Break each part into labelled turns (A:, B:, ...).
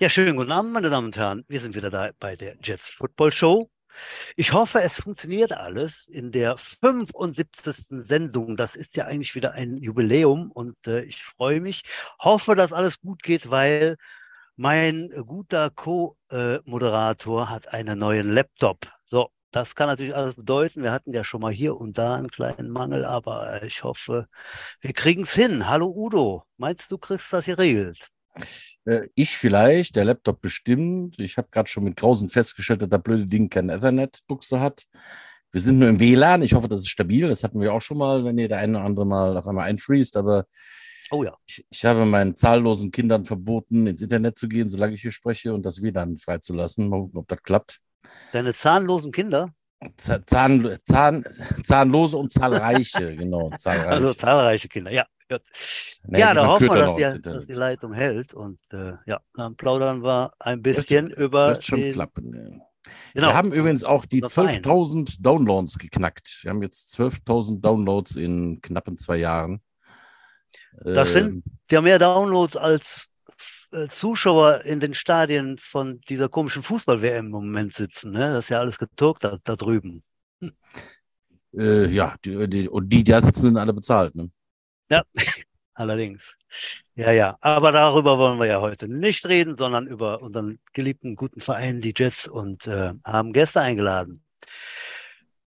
A: Ja, schönen guten Abend, meine Damen und Herren. Wir sind wieder da bei der Jets Football Show. Ich hoffe, es funktioniert alles in der 75. Sendung. Das ist ja eigentlich wieder ein Jubiläum und äh, ich freue mich. Hoffe, dass alles gut geht, weil mein guter Co-Moderator hat einen neuen Laptop. So, das kann natürlich alles bedeuten. Wir hatten ja schon mal hier und da einen kleinen Mangel, aber ich hoffe, wir kriegen es hin. Hallo Udo, meinst du, kriegst das geregelt?
B: Äh, ich vielleicht, der Laptop bestimmt. Ich habe gerade schon mit Grausen festgestellt, dass das blöde Ding keine Ethernet-Buchse hat. Wir sind nur im WLAN. Ich hoffe, das ist stabil. Das hatten wir auch schon mal, wenn ihr der eine oder andere mal auf einmal einfriest. Aber oh ja. ich, ich habe meinen zahllosen Kindern verboten, ins Internet zu gehen, solange ich hier spreche und das WLAN freizulassen. Mal gucken, ob das klappt.
A: Deine zahnlosen Kinder?
B: Zahn, Zahn, zahnlose und zahlreiche, genau.
A: Zahlreiche. Also zahlreiche Kinder, ja. Nee, ja, da hoffen wir, dass die, dass die, Leitung hält. Und äh, ja, dann plaudern wir ein bisschen
B: das,
A: über.
B: Wird schon den... klappen. Ja. Genau. Wir haben übrigens auch die 12.000 Downloads geknackt. Wir haben jetzt 12.000 Downloads in knappen zwei Jahren.
A: Das sind ähm, ja mehr Downloads als äh, Zuschauer in den Stadien von dieser komischen Fußball-WM im Moment sitzen. Ne? Das ist ja alles geturkt da, da drüben. Hm.
B: Äh, ja, die, die, und die, die da sitzen, sind alle bezahlt. Ne?
A: Ja, allerdings. Ja, ja. Aber darüber wollen wir ja heute nicht reden, sondern über unseren geliebten guten Verein, die Jets, und äh, haben Gäste eingeladen.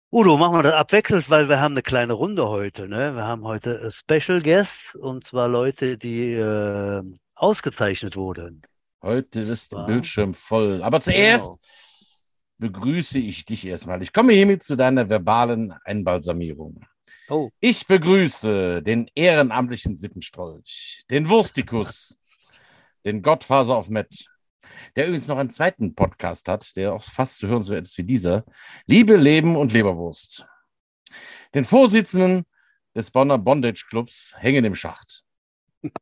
A: Udo, machen wir das abwechselnd, weil wir haben eine kleine Runde heute. Ne? Wir haben heute Special Guests und zwar Leute, die äh, ausgezeichnet wurden.
B: Heute ist der Bildschirm voll. Aber zuerst genau. begrüße ich dich erstmal. Ich komme hiermit zu deiner verbalen Einbalsamierung. Oh. Ich begrüße den ehrenamtlichen Sittenstrolch, den Wurstikus, den Gottfaser auf Met, der übrigens noch einen zweiten Podcast hat, der auch fast zu hören so ist wie dieser. Liebe, Leben und Leberwurst. Den Vorsitzenden des Bonner Bondage Clubs hängen im Schacht.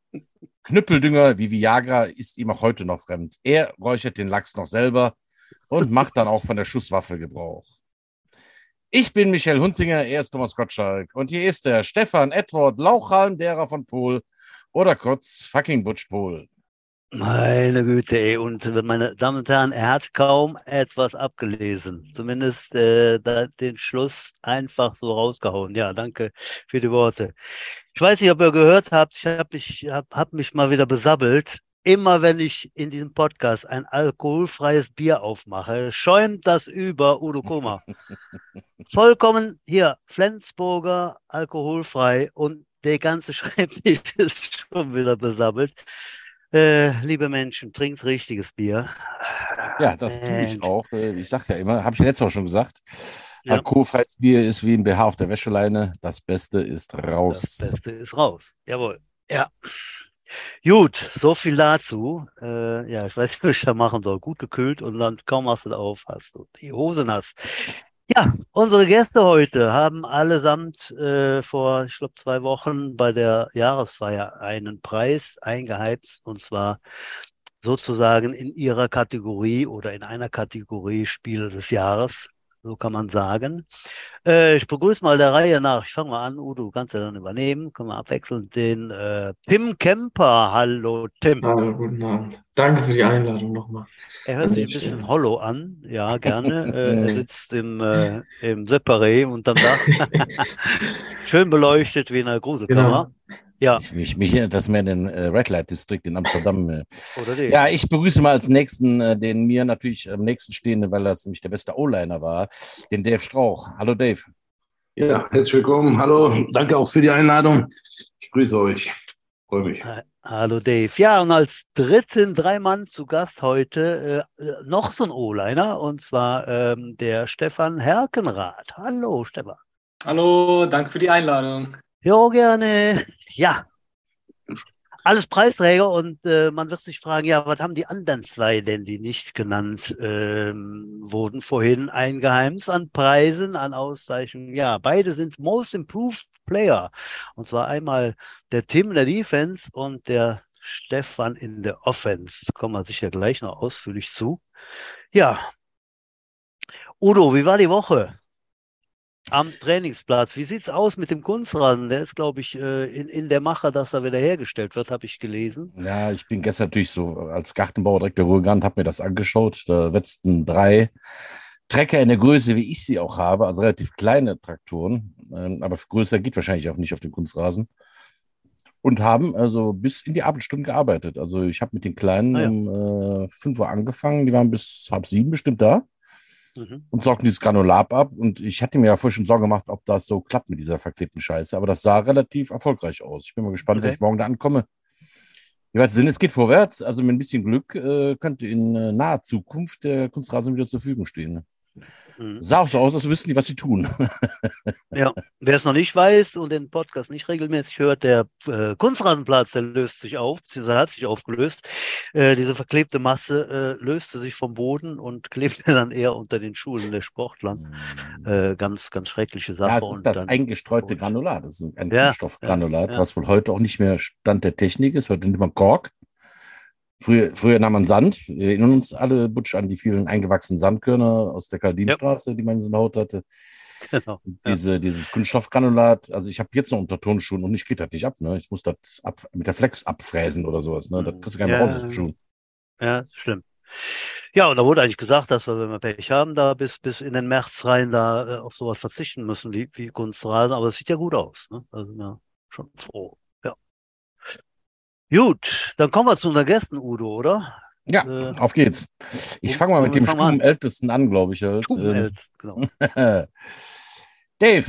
B: Knüppeldünger wie Viagra ist ihm auch heute noch fremd. Er räuchert den Lachs noch selber und macht dann auch von der Schusswaffe Gebrauch. Ich bin Michel Hunzinger, er ist Thomas Gottschalk und hier ist der Stefan Edward Lauchhalm, derer von Pol oder kurz fucking Butch Pol.
A: Meine Güte, ey. Und meine Damen und Herren, er hat kaum etwas abgelesen. Zumindest äh, den Schluss einfach so rausgehauen. Ja, danke für die Worte. Ich weiß nicht, ob ihr gehört habt, ich habe hab, hab mich mal wieder besabbelt immer wenn ich in diesem Podcast ein alkoholfreies Bier aufmache, schäumt das über Udo Koma. Vollkommen hier, Flensburger, alkoholfrei und der ganze Schreibtisch ist schon wieder besabbelt. Äh, liebe Menschen, trinkt richtiges Bier.
B: Ja, das tue ich auch. Äh, ich sage ja immer, habe ich letztes Mal schon gesagt, ja. alkoholfreies Bier ist wie ein BH auf der Wäscheleine. Das Beste ist raus.
A: Das Beste ist raus. Jawohl. Ja. Gut, so viel dazu. Äh, ja, ich weiß nicht, was ich da machen soll. Gut gekühlt und dann kaum machst du da auf, hast du die Hose nass. Ja, unsere Gäste heute haben allesamt äh, vor, ich glaube, zwei Wochen bei der Jahresfeier einen Preis eingeheimst und zwar sozusagen in ihrer Kategorie oder in einer Kategorie Spiel des Jahres so kann man sagen. Äh, ich begrüße mal der Reihe nach. Ich fange mal an. Udo, du kannst ja dann übernehmen. Können wir abwechselnd den äh, Tim Kemper. Hallo, Tim.
C: Hallo, guten Abend. Danke für die Einladung nochmal.
A: Er hört sich ein bisschen hollow an. Ja, gerne. äh, er sitzt im, äh, im Separé und dann da. schön beleuchtet wie in einer Gruselkammer. Genau.
B: Ja. Ich, mich, mich erinnert das mehr den äh, Red Light District in Amsterdam. Äh. Ja, ich begrüße mal als nächsten, äh, den mir natürlich am nächsten stehenden, weil das nämlich der beste O-Liner war, den Dave Strauch. Hallo Dave.
D: Ja, herzlich willkommen. Hallo, danke auch für die Einladung. Ich grüße euch. Freue mich.
A: Hallo Dave. Ja, und als dritten drei Mann zu Gast heute äh, äh, noch so ein O-Liner und zwar ähm, der Stefan Herkenrath. Hallo Stefan.
E: Hallo, danke für die Einladung.
A: Ja, gerne. Ja. Alles Preisträger und äh, man wird sich fragen, ja, was haben die anderen zwei denn, die nicht genannt ähm, wurden vorhin eingeheimst an Preisen, an Auszeichnungen? Ja, beide sind Most Improved Player. Und zwar einmal der Tim in der Defense und der Stefan in der Offense. Kommen wir sicher gleich noch ausführlich zu. Ja. Udo, wie war die Woche? Am Trainingsplatz. Wie sieht es aus mit dem Kunstrasen? Der ist, glaube ich, äh, in, in der Mache, dass er wieder hergestellt wird, habe ich gelesen.
B: Ja, ich bin gestern natürlich so als Gartenbauer direkt der Ruhrgant, habe mir das angeschaut. Da letzten drei Trecker in der Größe, wie ich sie auch habe, also relativ kleine Traktoren, ähm, aber größer geht wahrscheinlich auch nicht auf dem Kunstrasen. Und haben also bis in die Abendstunden gearbeitet. Also ich habe mit den Kleinen ah, ja. um äh, 5 Uhr angefangen, die waren bis halb sieben bestimmt da mhm. und sorgten dieses Granulat ab. Und ich hatte mir ja vorher schon Sorgen gemacht, ob das so klappt mit dieser verklebten Scheiße. Aber das sah relativ erfolgreich aus. Ich bin mal gespannt, okay. wenn ich morgen da ankomme. Jeweils Sinn, es geht vorwärts. Also mit ein bisschen Glück äh, könnte in äh, naher Zukunft der Kunstrasen wieder zur Verfügung stehen. Mhm. Sah auch so aus, als wüssten die, was sie tun.
A: ja, wer es noch nicht weiß und den Podcast nicht regelmäßig hört, der äh, Kunstrasenplatz, der löst sich auf, beziehungsweise hat sich aufgelöst. Äh, diese verklebte Masse äh, löste sich vom Boden und klebte dann eher unter den Schulen der Sportler. Mhm. Äh, ganz, ganz schreckliche Sache. Ja,
B: es ist das eingestreute Granulat. Das ist ein ja, Kunststoffgranulat, ja, was wohl heute auch nicht mehr Stand der Technik ist. Heute nimmt man Kork. Früher, früher nahm man Sand. Wir erinnern uns alle, Butsch, an die vielen eingewachsenen Sandkörner aus der Kaldinstraße, ja. die man in der Haut hatte. Genau. Diese, ja. Dieses Kunststoffgranulat, also ich habe jetzt noch unter Turnschuhen und ich geht das nicht ab. Ne? Ich muss das ab, mit der Flex abfräsen oder sowas. Ne? Das kriegst du gar nicht ja. raus aus den Schuhen.
A: Ja, schlimm. Ja, und da wurde eigentlich gesagt, dass wir, wenn wir Pech haben, da bis, bis in den März rein da äh, auf sowas verzichten müssen wie, wie Kunstrasen. Aber es sieht ja gut aus. Ne? Also ja, schon froh. Gut, dann kommen wir zu unseren Gästen, Udo, oder?
B: Ja, äh, auf geht's. Ich fange mal mit dem Stubenältesten an, glaube ich. Halt. Stubenältesten, genau. Dave.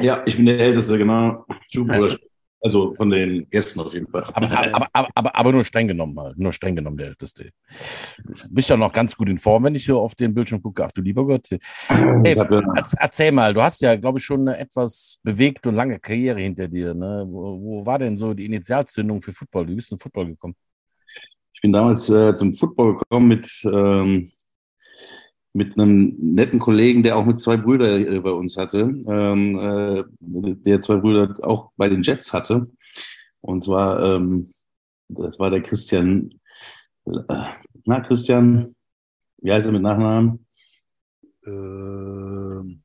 D: Ja, ich bin der Älteste, genau. Stuben Also von den Gästen auf jeden Fall.
B: Aber, aber, aber, aber, nur streng genommen halt. Nur streng genommen der Älteste. Du bist ja noch ganz gut in Form, wenn ich hier auf den Bildschirm gucke. Ach du lieber Gott. Dave, erzähl mal, du hast ja, glaube ich, schon eine etwas bewegte und lange Karriere hinter dir. Ne? Wo, wo, war denn so die Initialzündung für Football? Wie bist du zum Football gekommen?
D: Ich bin damals äh, zum Football gekommen mit, ähm, mit einem netten Kollegen, der auch mit zwei Brüdern äh, bei uns hatte, ähm, äh, der zwei Brüder auch bei den Jets hatte. Und zwar, ähm, das war der Christian, äh, na Christian, wie heißt er mit Nachnamen? Ähm,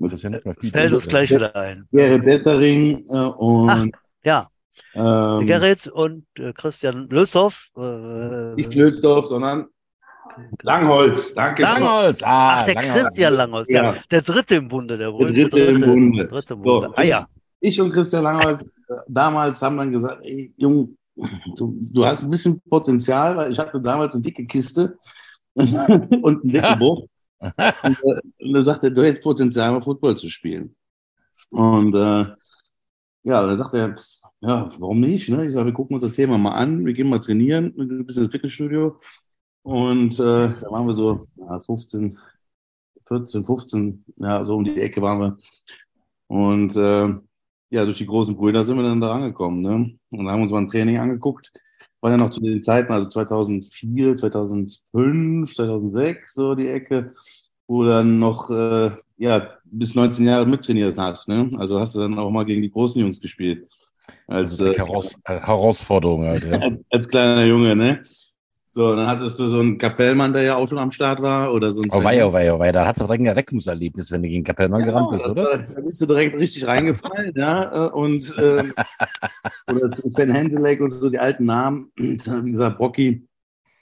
A: das ja Fällt uns gleich wieder ein.
D: Gerrit Dettering äh, und Ach,
A: ja. Ähm, Gerrit und äh, Christian Lülsdorf.
D: Äh, nicht Lülsdorf, sondern Langholz, danke
A: Langholz, ah, Ach, der Langholz. Christian Langholz, ja. Der dritte im Bunde, der,
D: der dritte, dritte, im Bunde. Dritte im Bunde. So, ah, ja. Ich und Christian Langholz äh, damals haben dann gesagt, ey, Junge, du, du, hast ein bisschen Potenzial, weil ich hatte damals eine dicke Kiste und einen dicken ja. Bruch. Und, äh, und da sagte er, du hättest Potenzial, mal Football zu spielen. Und äh, ja, dann sagt er, ja, warum nicht? Ne? Ich sage, wir gucken uns das Thema mal an, wir gehen mal trainieren, ein bisschen ins Fitnessstudio. Und äh, da waren wir so ja, 15, 14, 15, ja, so um die Ecke waren wir. Und äh, ja, durch die großen Brüder sind wir dann da angekommen. Ne? Und haben uns mal ein Training angeguckt. War ja noch zu den Zeiten, also 2004, 2005, 2006, so die Ecke, wo dann noch äh, ja, bis 19 Jahre mittrainiert hast. Ne? Also hast du dann auch mal gegen die großen Jungs gespielt.
B: Als, also Heraus äh, Herausforderung halt, ja.
D: als kleiner Junge, ne? So, dann hattest du so einen Kapellmann, der ja auch schon am Start war. Oder so
B: oh wei, oh wei, oh wei. Da hattest du direkt ein Erweckungserlebnis, wenn du gegen Kapellmann ja, gerannt bist, oder?
D: Da bist du direkt richtig reingefallen, ja. Äh, und ähm, oder Sven Henselek und so die alten Namen. Wie gesagt, Brocky,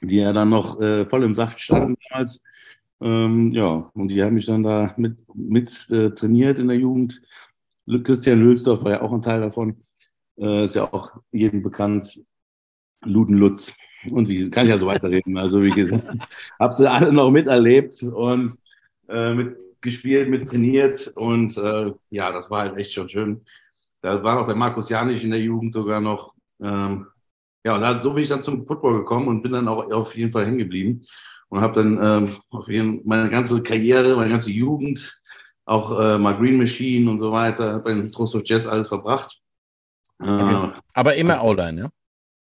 D: die ja dann noch äh, voll im Saft standen damals. Ähm, ja, und die haben mich dann da mit, mit äh, trainiert in der Jugend. Christian Lülsdorf war ja auch ein Teil davon. Äh, ist ja auch jedem bekannt. Luden Lutz. Und wie kann ich ja so weiterreden? Also, wie gesagt, habe sie alle noch miterlebt und äh, mitgespielt, mit trainiert. Und äh, ja, das war halt echt schon schön. Da war noch der Markus Janich in der Jugend sogar noch. Ähm, ja, und da, so bin ich dann zum Football gekommen und bin dann auch auf jeden Fall hängen geblieben. Und habe dann ähm, auf jeden, meine ganze Karriere, meine ganze Jugend, auch äh, mal Green Machine und so weiter, bei den Trust of Jets alles verbracht.
B: Okay. Äh, Aber immer O-Line, ja?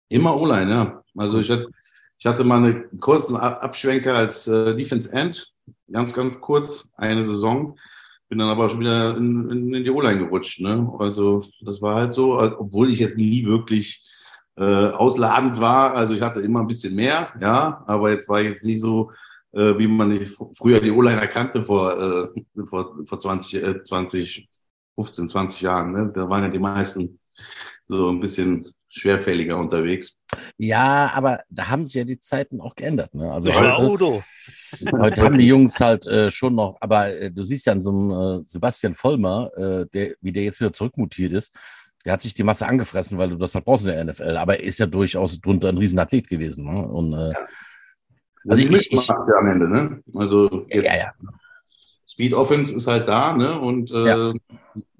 D: Immer O-Line, ja. Also ich hatte, ich hatte mal einen kurzen Abschwenker als äh, Defense End, ganz, ganz kurz, eine Saison. Bin dann aber schon wieder in, in, in die O-Line gerutscht. Ne? Also das war halt so, obwohl ich jetzt nie wirklich äh, ausladend war. Also ich hatte immer ein bisschen mehr, ja, aber jetzt war ich jetzt nicht so äh, wie man die, früher die O-Liner kannte vor, äh, vor, vor 20, äh, 20, 15, 20 Jahren. Ne? Da waren ja die meisten so ein bisschen schwerfälliger unterwegs.
B: Ja, aber da haben sich ja die Zeiten auch geändert. Ne? Also ja, heute, heute haben die Jungs halt äh, schon noch, aber äh, du siehst ja an so einem äh, Sebastian Vollmer, äh, der, wie der jetzt wieder zurückmutiert ist, der hat sich die Masse angefressen, weil du das halt brauchst in der NFL. Aber er ist ja durchaus drunter ein Riesenathlet gewesen. Ne? Und, äh, ja.
D: Also ich, ich ja am Ende, ne? Also jetzt, ja, ja. Speed Offense ist halt da, ne? Und äh, ja.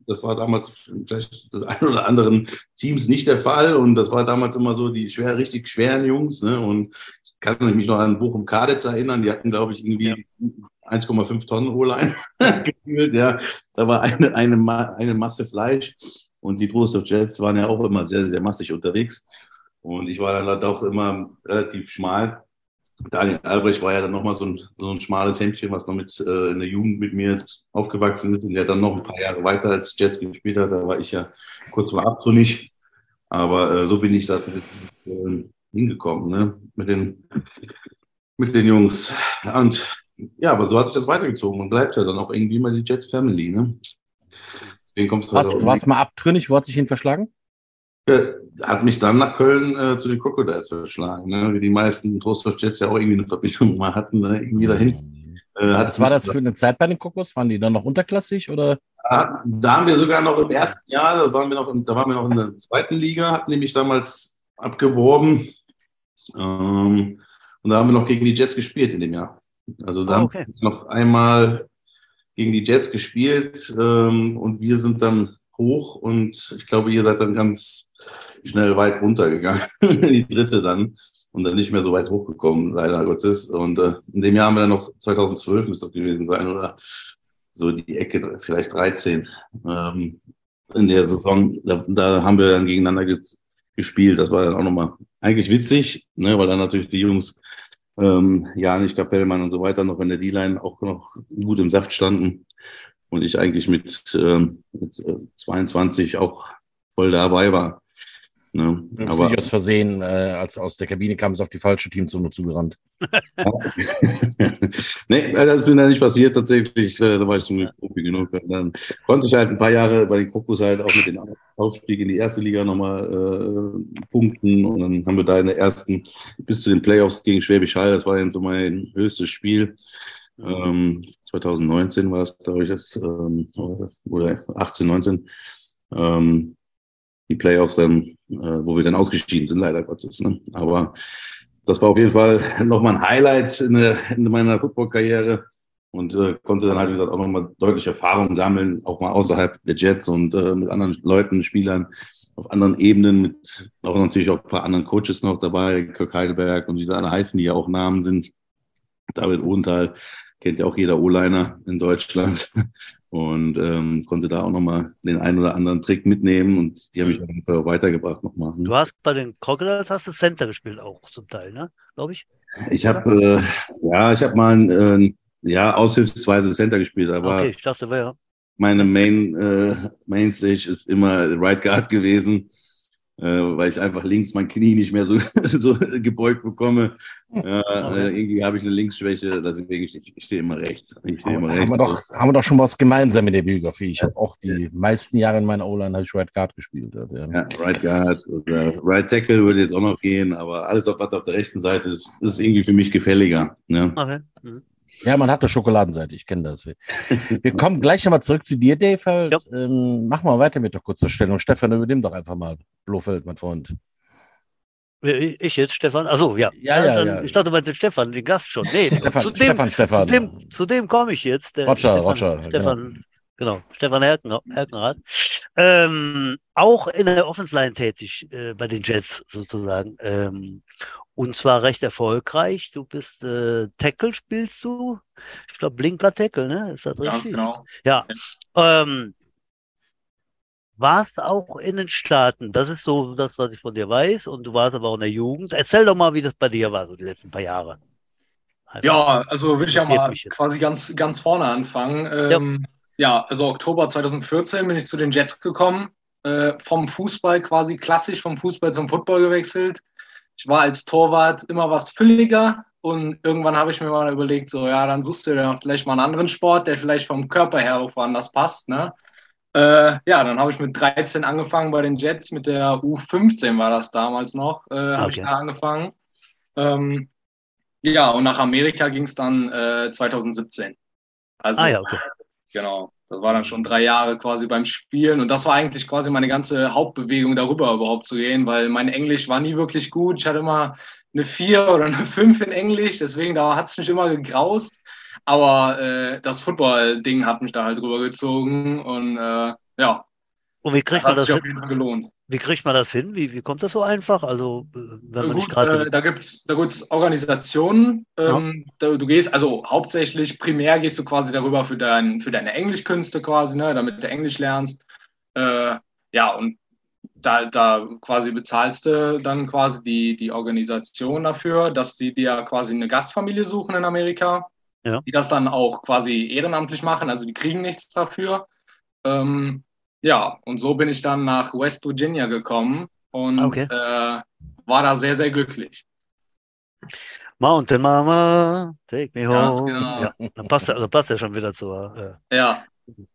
D: Das war damals vielleicht das ein oder anderen Teams nicht der Fall. Und das war damals immer so die schwer, richtig schweren Jungs, ne? Und ich kann mich noch an Bochum Kadetz erinnern, die hatten, glaube ich, irgendwie 1,5 Tonnen O-Line gefühlt, ja. Da war eine, eine, eine Masse Fleisch. Und die Trostorf Jets waren ja auch immer sehr, sehr massig unterwegs. Und ich war dann halt auch immer relativ schmal. Daniel Albrecht war ja dann nochmal so ein, so ein schmales Hemdchen, was noch mit äh, in der Jugend mit mir aufgewachsen ist und der dann noch ein paar Jahre weiter als Jets gespielt hat. Da war ich ja kurz mal abtrünnig. Aber äh, so bin ich da äh, hingekommen, ne? Mit den, mit den Jungs. Und ja, aber so hat sich das weitergezogen und bleibt ja dann auch irgendwie mal die Jets Family, ne?
B: Deswegen kommst du, was, du warst mal abtrünnig, wo hat sich hin verschlagen?
D: Ja, hat mich dann nach Köln äh, zu den Crocodiles verschlagen, ne? wie die meisten Trostdorf Jets ja auch irgendwie eine Verbindung mal hatten, ne? irgendwie dahin.
B: Äh, was war das für eine Zeit bei den Kokos? Waren die dann noch unterklassig oder?
D: Ja, da haben wir sogar noch im ersten Jahr, das waren wir noch, da waren wir noch in der zweiten Liga, hatten nämlich damals abgeworben. Ähm, und da haben wir noch gegen die Jets gespielt in dem Jahr. Also dann oh, okay. noch einmal gegen die Jets gespielt ähm, und wir sind dann hoch und ich glaube, ihr seid dann ganz schnell weit runtergegangen, die dritte dann und dann nicht mehr so weit hochgekommen, leider Gottes. Und äh, in dem Jahr haben wir dann noch 2012 müsste das gewesen sein oder so die Ecke, vielleicht 13 ähm, in der Saison. Da, da haben wir dann gegeneinander ge gespielt. Das war dann auch nochmal eigentlich witzig, ne, weil dann natürlich die Jungs ähm, Janich, Kapellmann und so weiter noch in der D-Line auch noch gut im Saft standen und ich eigentlich mit, ähm, mit 22 äh, auch voll dabei war.
B: Ne? Aber nicht aus Versehen, äh, als aus der Kabine kam, es auf die falsche Teamzone zugerannt.
D: nee, das ist mir da nicht passiert tatsächlich. Äh, da war ich zum Glück Profi genug. Dann konnte ich halt ein paar Jahre bei den Krokus halt auch mit den Aufstieg in die erste Liga nochmal äh, punkten. Und dann haben wir da in der ersten bis zu den Playoffs gegen Schwäbisch Hall, das war dann so mein höchstes Spiel. Ähm, 2019 war es, glaube ich, das, ähm, oder 18, 19. Ähm, die Playoffs dann, äh, wo wir dann ausgeschieden sind, leider Gottes. Ne? Aber das war auf jeden Fall nochmal ein Highlight in, der, in meiner Football-Karriere und äh, konnte dann halt, wie gesagt, auch nochmal deutliche Erfahrungen sammeln, auch mal außerhalb der Jets und äh, mit anderen Leuten, Spielern auf anderen Ebenen, mit auch natürlich auch ein paar anderen Coaches noch dabei, Kirk Heidelberg und wie sie alle heißen, die ja auch Namen sind. David Ohnthal kennt ja auch jeder O-Liner in Deutschland und ähm, konnte da auch nochmal den einen oder anderen Trick mitnehmen und die haben mich mhm. auch weitergebracht nochmal.
A: Ne? Du hast bei den Crocodiles hast du Center gespielt auch zum Teil, ne? Glaube ich.
D: Ich habe äh, ja, ich habe mal ein, äh, ja aushilfsweise Center gespielt, aber okay, ich dachte, ja. meine Main äh, Mainstage ist immer Right Guard gewesen weil ich einfach links mein Knie nicht mehr so, so gebeugt bekomme. Äh, irgendwie habe ich eine Linksschwäche, deswegen ich, ich stehe immer rechts. Ich
B: stehe immer rechts. Haben wir, doch, haben wir doch schon was gemeinsam in der Biografie. Ich habe auch die meisten Jahre in meiner O-Line ich Right Guard gespielt.
D: Also, ja. ja, Right Guard oder Right Tackle würde jetzt auch noch gehen, aber alles, was auf der rechten Seite ist, ist irgendwie für mich gefälliger. Ja. Okay.
B: Mhm. Ja, man hat eine Schokoladenseite, ich kenne das. Wir kommen gleich nochmal zurück zu dir, Dave. Halt. Ja. Ähm, mach mal weiter mit der kurzen Stellung. Stefan, übernimm doch einfach mal Blofeld, mein Freund.
A: Ich jetzt, Stefan? Achso, ja.
B: Ja, ja, ja.
A: Ich dachte, du meinst Stefan, den Gast schon. Nee,
B: Stefan, zu dem, Stefan, Stefan.
A: Zu dem, zu dem komme ich jetzt.
B: Roger, Stefan, Roger.
A: Stefan, genau, genau Stefan Herkenrath. Ähm, auch in der Offense-Line tätig äh, bei den Jets sozusagen. Ähm, und zwar recht erfolgreich. Du bist äh, Tackle, spielst du? Ich glaube, Blinker Tackle, ne? Ist das richtig? Ganz genau. Ja. Ähm, warst auch in den Staaten. Das ist so das, was ich von dir weiß. Und du warst aber auch in der Jugend. Erzähl doch mal, wie das bei dir war, so die letzten paar Jahre.
E: Also, ja, also würde ich ja mal quasi ganz, ganz vorne anfangen. Ähm, ja. ja. also Oktober 2014 bin ich zu den Jets gekommen. Äh, vom Fußball quasi klassisch vom Fußball zum Football gewechselt. Ich war als Torwart immer was fülliger Und irgendwann habe ich mir mal überlegt, so, ja, dann suchst du dir vielleicht mal einen anderen Sport, der vielleicht vom Körper her auch woanders passt, ne? Äh, ja, dann habe ich mit 13 angefangen bei den Jets, mit der U15 war das damals noch, äh, habe okay. ich da angefangen. Ähm, ja, und nach Amerika ging es dann äh, 2017. Also, ah ja, okay. Genau. Das war dann schon drei Jahre quasi beim Spielen und das war eigentlich quasi meine ganze Hauptbewegung, darüber überhaupt zu gehen, weil mein Englisch war nie wirklich gut. Ich hatte immer eine 4 oder eine 5 in Englisch, deswegen da hat es mich immer gegraust. Aber äh, das Football-Ding hat mich da halt rübergezogen und äh, ja.
A: Und wie kriegt man das hin? Wie kriegt man das hin? Wie, wie kommt das so einfach? Also,
E: äh, wenn man Gut, äh, da gibt es da gibt's Organisationen. Ähm, ja. da, du gehst, also hauptsächlich, primär gehst du quasi darüber für, dein, für deine Englischkünste quasi, ne, damit du Englisch lernst. Äh, ja, und da, da quasi bezahlst du dann quasi die, die Organisation dafür, dass die dir quasi eine Gastfamilie suchen in Amerika ja. die das dann auch quasi ehrenamtlich machen, also die kriegen nichts dafür. Ähm, ja, und so bin ich dann nach West Virginia gekommen und okay. äh, war da sehr, sehr glücklich.
A: Mountain Mama, take me home. Genau. Ja, dann passt, also passt ja schon wieder zur, äh, ja.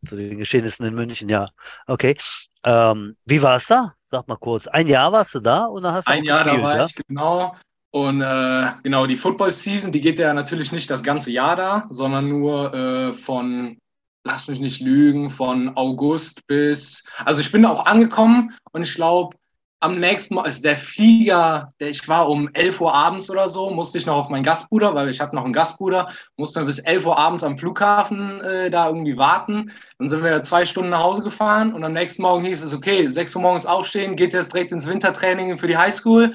A: zu den Geschehnissen in München, ja. Okay. Ähm, wie war es da? Sag mal kurz. Ein Jahr warst du da und dann hast du
E: Ein Jahr gespielt, da war ja? ich, genau. Und äh, genau, die Football-Season, die geht ja natürlich nicht das ganze Jahr da, sondern nur äh, von, lass mich nicht lügen, von August bis, also ich bin auch angekommen und ich glaube, am nächsten Mal ist der Flieger, der ich war um 11 Uhr abends oder so, musste ich noch auf meinen Gastbruder, weil ich hatte noch einen Gastbruder, musste bis 11 Uhr abends am Flughafen äh, da irgendwie warten. Dann sind wir zwei Stunden nach Hause gefahren und am nächsten Morgen hieß es, okay, 6 Uhr morgens aufstehen, geht jetzt direkt ins Wintertraining für die Highschool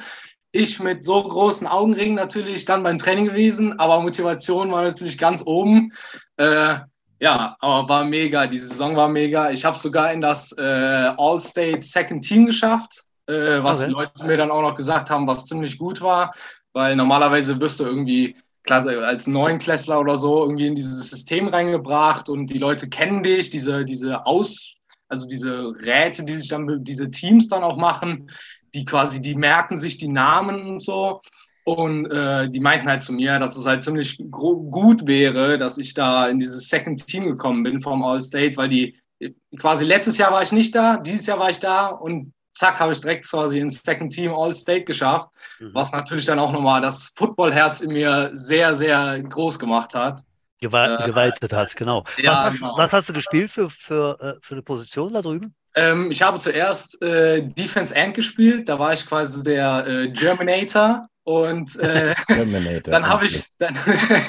E: ich mit so großen Augenringen natürlich dann beim Training gewesen, aber Motivation war natürlich ganz oben. Äh, ja, aber war mega. Die Saison war mega. Ich habe sogar in das äh, All-State Second Team geschafft, äh, was okay. die Leute mir dann auch noch gesagt haben, was ziemlich gut war, weil normalerweise wirst du irgendwie klar, als Neunklässler oder so irgendwie in dieses System reingebracht und die Leute kennen dich, diese, diese Aus, also diese Räte, die sich dann, diese Teams dann auch machen, die quasi, die merken sich die Namen und so. Und äh, die meinten halt zu mir, dass es halt ziemlich gut wäre, dass ich da in dieses Second Team gekommen bin vom All-State, weil die quasi letztes Jahr war ich nicht da, dieses Jahr war ich da und zack, habe ich direkt quasi ins Second Team All-State geschafft, mhm. was natürlich dann auch nochmal das Football-Herz in mir sehr, sehr groß gemacht hat.
A: Gewalt, äh, gewaltet hat, genau. Ja, was, genau. was, hast du gespielt für, für, äh, für eine Position da drüben?
E: Ähm, ich habe zuerst äh, Defense End gespielt, da war ich quasi der äh, Germinator und äh, dann habe ich, dann,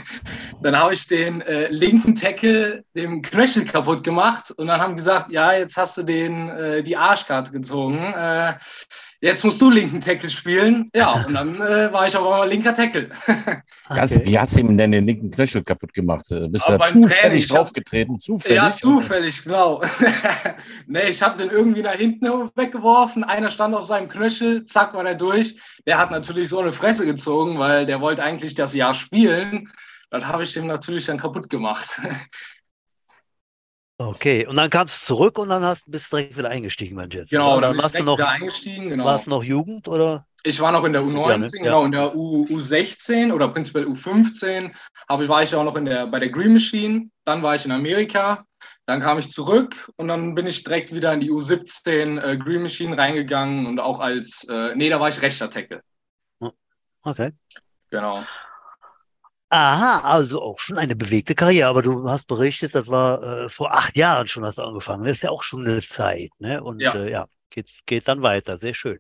E: dann hab ich den äh, linken Tackle dem Knöchel kaputt gemacht und dann haben gesagt, ja, jetzt hast du den, äh, die Arschkarte gezogen. Äh, jetzt musst du linken Tackle spielen. Ja, und dann äh, war ich aber mal linker Tackle.
B: okay. Wie hast du ihm denn den linken Knöchel kaputt gemacht? Bist du da zufällig draufgetreten?
E: Zufällig? Ja, zufällig, genau. nee, ich habe den irgendwie nach hinten weggeworfen. Einer stand auf seinem Knöchel, zack, war der durch. Der hat natürlich so eine Fresse gezogen, weil der wollte eigentlich das Jahr spielen. Das habe ich dem natürlich dann kaputt gemacht.
A: Okay, und dann kamst du zurück und dann hast, bist du direkt wieder eingestiegen beim Jets.
E: Genau,
A: dann
E: warst du noch wieder eingestiegen. Genau.
A: Warst du noch Jugend oder?
E: Ich war noch in der U19, ja, ne? genau, in der U, U16 oder prinzipiell U15. Aber war ich auch noch in der, bei der Green Machine. Dann war ich in Amerika. Dann kam ich zurück und dann bin ich direkt wieder in die U17 äh, Green Machine reingegangen und auch als, äh, nee, da war ich rechter Tackle.
A: Okay.
E: Genau.
A: Aha, also auch schon eine bewegte Karriere, aber du hast berichtet, das war äh, vor acht Jahren schon hast du angefangen. Das ist ja auch schon eine Zeit, ne? Und ja, äh, ja geht's, geht dann weiter. Sehr schön.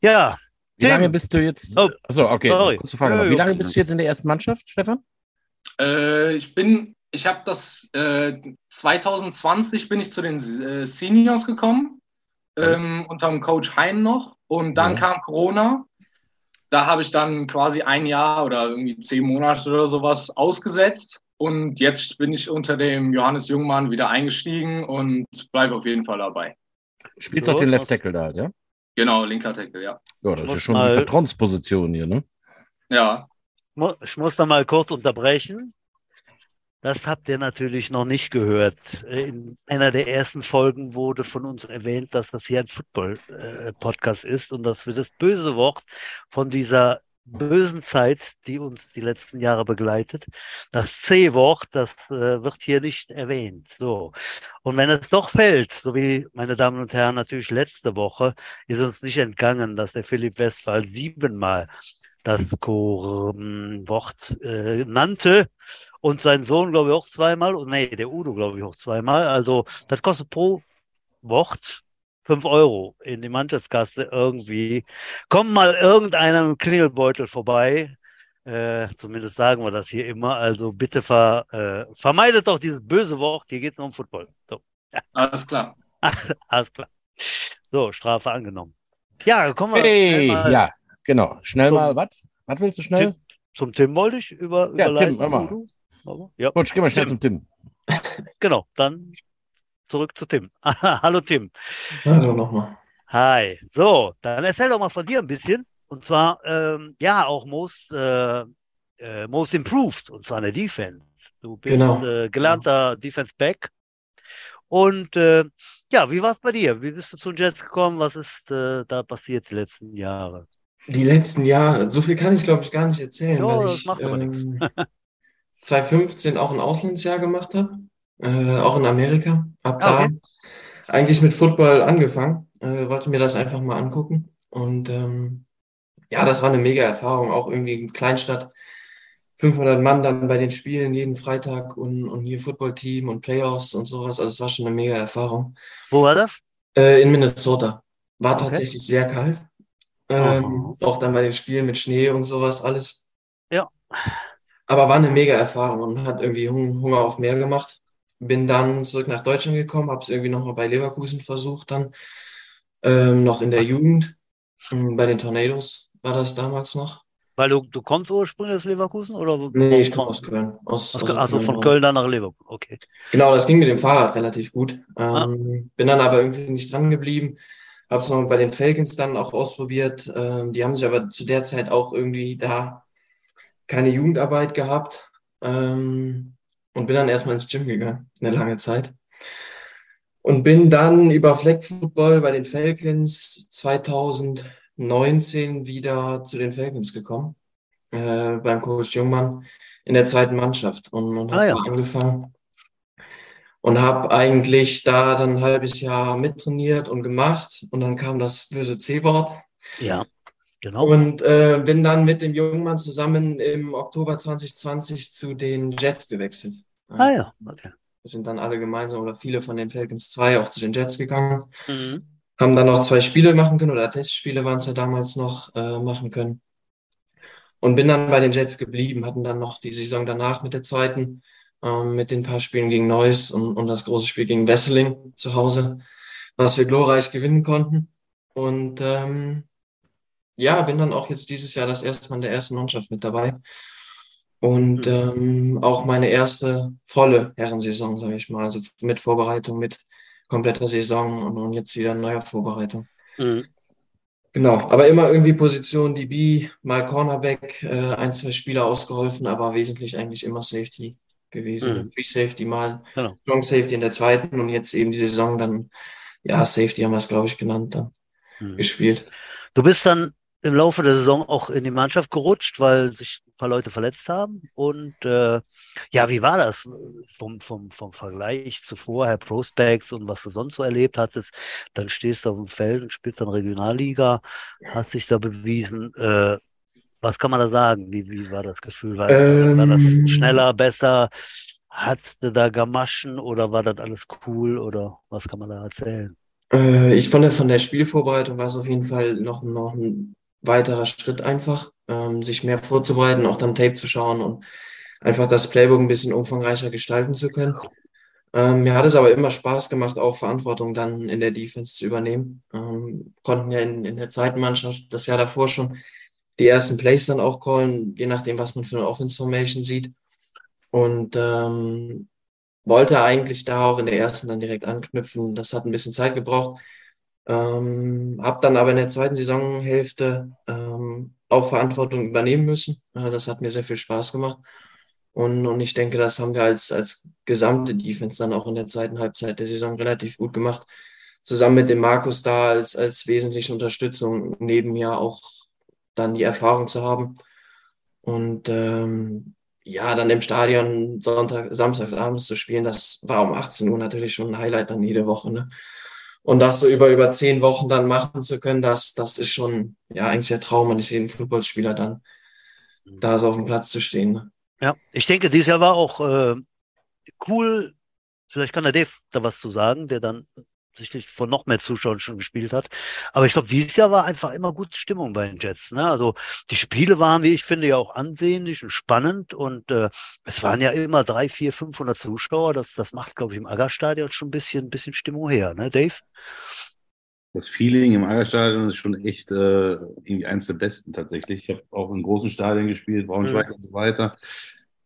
A: Ja.
B: Wie Tim. lange bist du jetzt? Oh, achso, okay. Sorry. Kurze Frage. Wie lange bist du jetzt in der ersten Mannschaft, Stefan?
E: Äh, ich bin, ich habe das äh, 2020 bin ich zu den äh, Seniors gekommen, ähm, unter dem Coach Hein noch. Und dann ja. kam Corona da habe ich dann quasi ein Jahr oder irgendwie zehn Monate oder sowas ausgesetzt. Und jetzt bin ich unter dem Johannes Jungmann wieder eingestiegen und bleibe auf jeden Fall dabei.
B: Spielt doch den Left Tackle da, ja?
E: Genau, linker Tackle, ja.
B: Ja, das ist schon mal, die Vertrauensposition hier, ne?
E: Ja.
A: Ich muss da mal kurz unterbrechen. Das habt ihr natürlich noch nicht gehört. In einer der ersten Folgen wurde von uns erwähnt, dass das hier ein Football-Podcast ist und dass wir das böse Wort von dieser bösen Zeit, die uns die letzten Jahre begleitet. Das C-Wort, das äh, wird hier nicht erwähnt. So. Und wenn es doch fällt, so wie meine Damen und Herren natürlich letzte Woche, ist uns nicht entgangen, dass der Philipp Westphal siebenmal das Wort äh, nannte und sein Sohn, glaube ich, auch zweimal und nee, der Udo, glaube ich, auch zweimal. Also das kostet pro Wort 5 Euro in die Mantelskasse irgendwie. Kommt mal irgendeiner mit Klingelbeutel vorbei. Äh, zumindest sagen wir das hier immer. Also bitte ver, äh, vermeidet doch dieses böse Wort. Hier geht es nur um Football. So.
E: Ja. Alles klar.
A: Alles klar. So, Strafe angenommen. Ja, kommen wir.
B: Hey, ja, genau. Schnell mal, was? Was willst du schnell?
A: Tim, zum Tim wollte ich über.
B: Ja, Tim, hör mal. Ja. Gut, geh mal schnell Tim. zum
A: Tim. genau, dann zurück zu Tim. Hallo Tim.
C: Hallo nochmal.
A: Hi. So, dann erzähl doch mal von dir ein bisschen. Und zwar, ähm, ja, auch Most, äh, äh, Most Improved, und zwar in der Defense. Du bist genau. äh, gelernter Defense Back. Und äh, ja, wie war es bei dir? Wie bist du zu den Jets gekommen? Was ist äh, da passiert die letzten Jahre?
C: Die letzten Jahre, so viel kann ich glaube ich gar nicht erzählen.
A: Ja, weil das ich, macht aber ähm, nichts.
C: 2015 auch ein Auslandsjahr gemacht habe äh, auch in Amerika. Hab ah, okay. da eigentlich mit Football angefangen, äh, wollte mir das einfach mal angucken. Und ähm, ja, das war eine mega Erfahrung, auch irgendwie in Kleinstadt. 500 Mann dann bei den Spielen jeden Freitag und, und hier Footballteam und Playoffs und sowas. Also es war schon eine mega Erfahrung.
A: Wo war das?
C: Äh, in Minnesota. War okay. tatsächlich sehr kalt. Ähm. Auch dann bei den Spielen mit Schnee und sowas alles.
A: Ja.
C: Aber war eine mega Erfahrung und hat irgendwie Hunger auf mehr gemacht bin dann zurück nach Deutschland gekommen, habe es irgendwie nochmal bei Leverkusen versucht, dann ähm, noch in der Jugend. Ähm, bei den Tornadoes war das damals noch.
A: Weil du, du kommst ursprünglich aus Leverkusen? Oder
C: nee, ich komme aus Köln. Aus,
A: aus, also Köln, von Köln dann nach Leverkusen, okay.
C: Genau, das ging mit dem Fahrrad relativ gut. Ähm, ah. Bin dann aber irgendwie nicht dran geblieben. Habe es mal bei den Falcons dann auch ausprobiert. Ähm, die haben sich aber zu der Zeit auch irgendwie da keine Jugendarbeit gehabt. Ähm, und bin dann erstmal ins Gym gegangen, eine lange Zeit. Und bin dann über Flag Football bei den Falcons 2019 wieder zu den Falcons gekommen, äh, beim Coach Jungmann in der zweiten Mannschaft und, und habe ah, ja. angefangen und habe eigentlich da dann ein halbes Jahr mittrainiert und gemacht und dann kam das böse C-Wort.
A: Ja. Genau.
C: Und äh, bin dann mit dem jungen Mann zusammen im Oktober 2020 zu den Jets gewechselt.
A: Ah ja, okay.
C: Wir sind dann alle gemeinsam oder viele von den Falcons 2 auch zu den Jets gegangen. Mhm. Haben dann noch zwei Spiele machen können oder Testspiele waren es ja damals noch äh, machen können. Und bin dann bei den Jets geblieben, hatten dann noch die Saison danach mit der zweiten, ähm, mit den paar Spielen gegen Neuss und, und das große Spiel gegen Wesseling zu Hause, was wir glorreich gewinnen konnten. Und ähm, ja, bin dann auch jetzt dieses Jahr das erste Mal in der ersten Mannschaft mit dabei. Und mhm. ähm, auch meine erste volle Herrensaison, sage ich mal. Also mit Vorbereitung, mit kompletter Saison und, und jetzt wieder neuer Vorbereitung. Mhm. Genau, aber immer irgendwie Position DB, mal Cornerback, äh, ein, zwei Spieler ausgeholfen, aber wesentlich eigentlich immer Safety gewesen. Mhm. Free Safety mal, genau. Long Safety in der zweiten und jetzt eben die Saison dann, ja, Safety haben wir es, glaube ich, genannt, dann mhm. gespielt.
A: Du bist dann im Laufe der Saison auch in die Mannschaft gerutscht, weil sich ein paar Leute verletzt haben. Und äh, ja, wie war das vom, vom, vom Vergleich zu vorher, Prospects und was du sonst so erlebt hattest? Dann stehst du auf dem Feld und spielst dann Regionalliga, hast dich da bewiesen. Äh, was kann man da sagen? Wie, wie war das Gefühl? War, ähm, war das ähm. schneller, besser? Hattest du da Gamaschen oder war das alles cool oder was kann man da erzählen?
C: Äh, ich fand, von der Spielvorbereitung war es auf jeden Fall noch, noch ein weiterer Schritt einfach, ähm, sich mehr vorzubereiten, auch dann Tape zu schauen und einfach das Playbook ein bisschen umfangreicher gestalten zu können. Ähm, mir hat es aber immer Spaß gemacht, auch Verantwortung dann in der Defense zu übernehmen. Ähm, konnten ja in, in der zweiten Mannschaft das Jahr davor schon die ersten Plays dann auch callen, je nachdem, was man für eine Offense Formation sieht. Und ähm, wollte eigentlich da auch in der ersten dann direkt anknüpfen. Das hat ein bisschen Zeit gebraucht. Ähm, habe dann aber in der zweiten Saisonhälfte ähm, auch Verantwortung übernehmen müssen. Äh, das hat mir sehr viel Spaß gemacht. Und, und ich denke, das haben wir als, als gesamte Defense dann auch in der zweiten Halbzeit der Saison relativ gut gemacht. Zusammen mit dem Markus da als, als wesentliche Unterstützung, neben mir auch dann die Erfahrung zu haben. Und ähm, ja, dann im Stadion Sonntag, samstags abends zu spielen, das war um 18 Uhr natürlich schon ein Highlight dann jede Woche. Ne? Und das so über, über zehn Wochen dann machen zu können, das, das ist schon ja eigentlich der Traum eines jeden Fußballspieler dann, da so auf dem Platz zu stehen. Ne?
A: Ja, ich denke, dieses Jahr war auch äh, cool. Vielleicht kann der Dave da was zu sagen, der dann sicherlich von noch mehr Zuschauern schon gespielt hat. Aber ich glaube, dieses Jahr war einfach immer gute Stimmung bei den Jets. Ne? Also die Spiele waren, wie ich finde, ja auch ansehnlich und spannend. Und äh, es waren ja immer drei, vier, 500 Zuschauer. Das, das macht, glaube ich, im Aggerstadion schon ein bisschen, ein bisschen Stimmung her, ne, Dave?
D: Das Feeling im Aggerstadion ist schon echt äh, irgendwie eins der besten tatsächlich. Ich habe auch in großen Stadien gespielt, Braunschweig mhm. und so weiter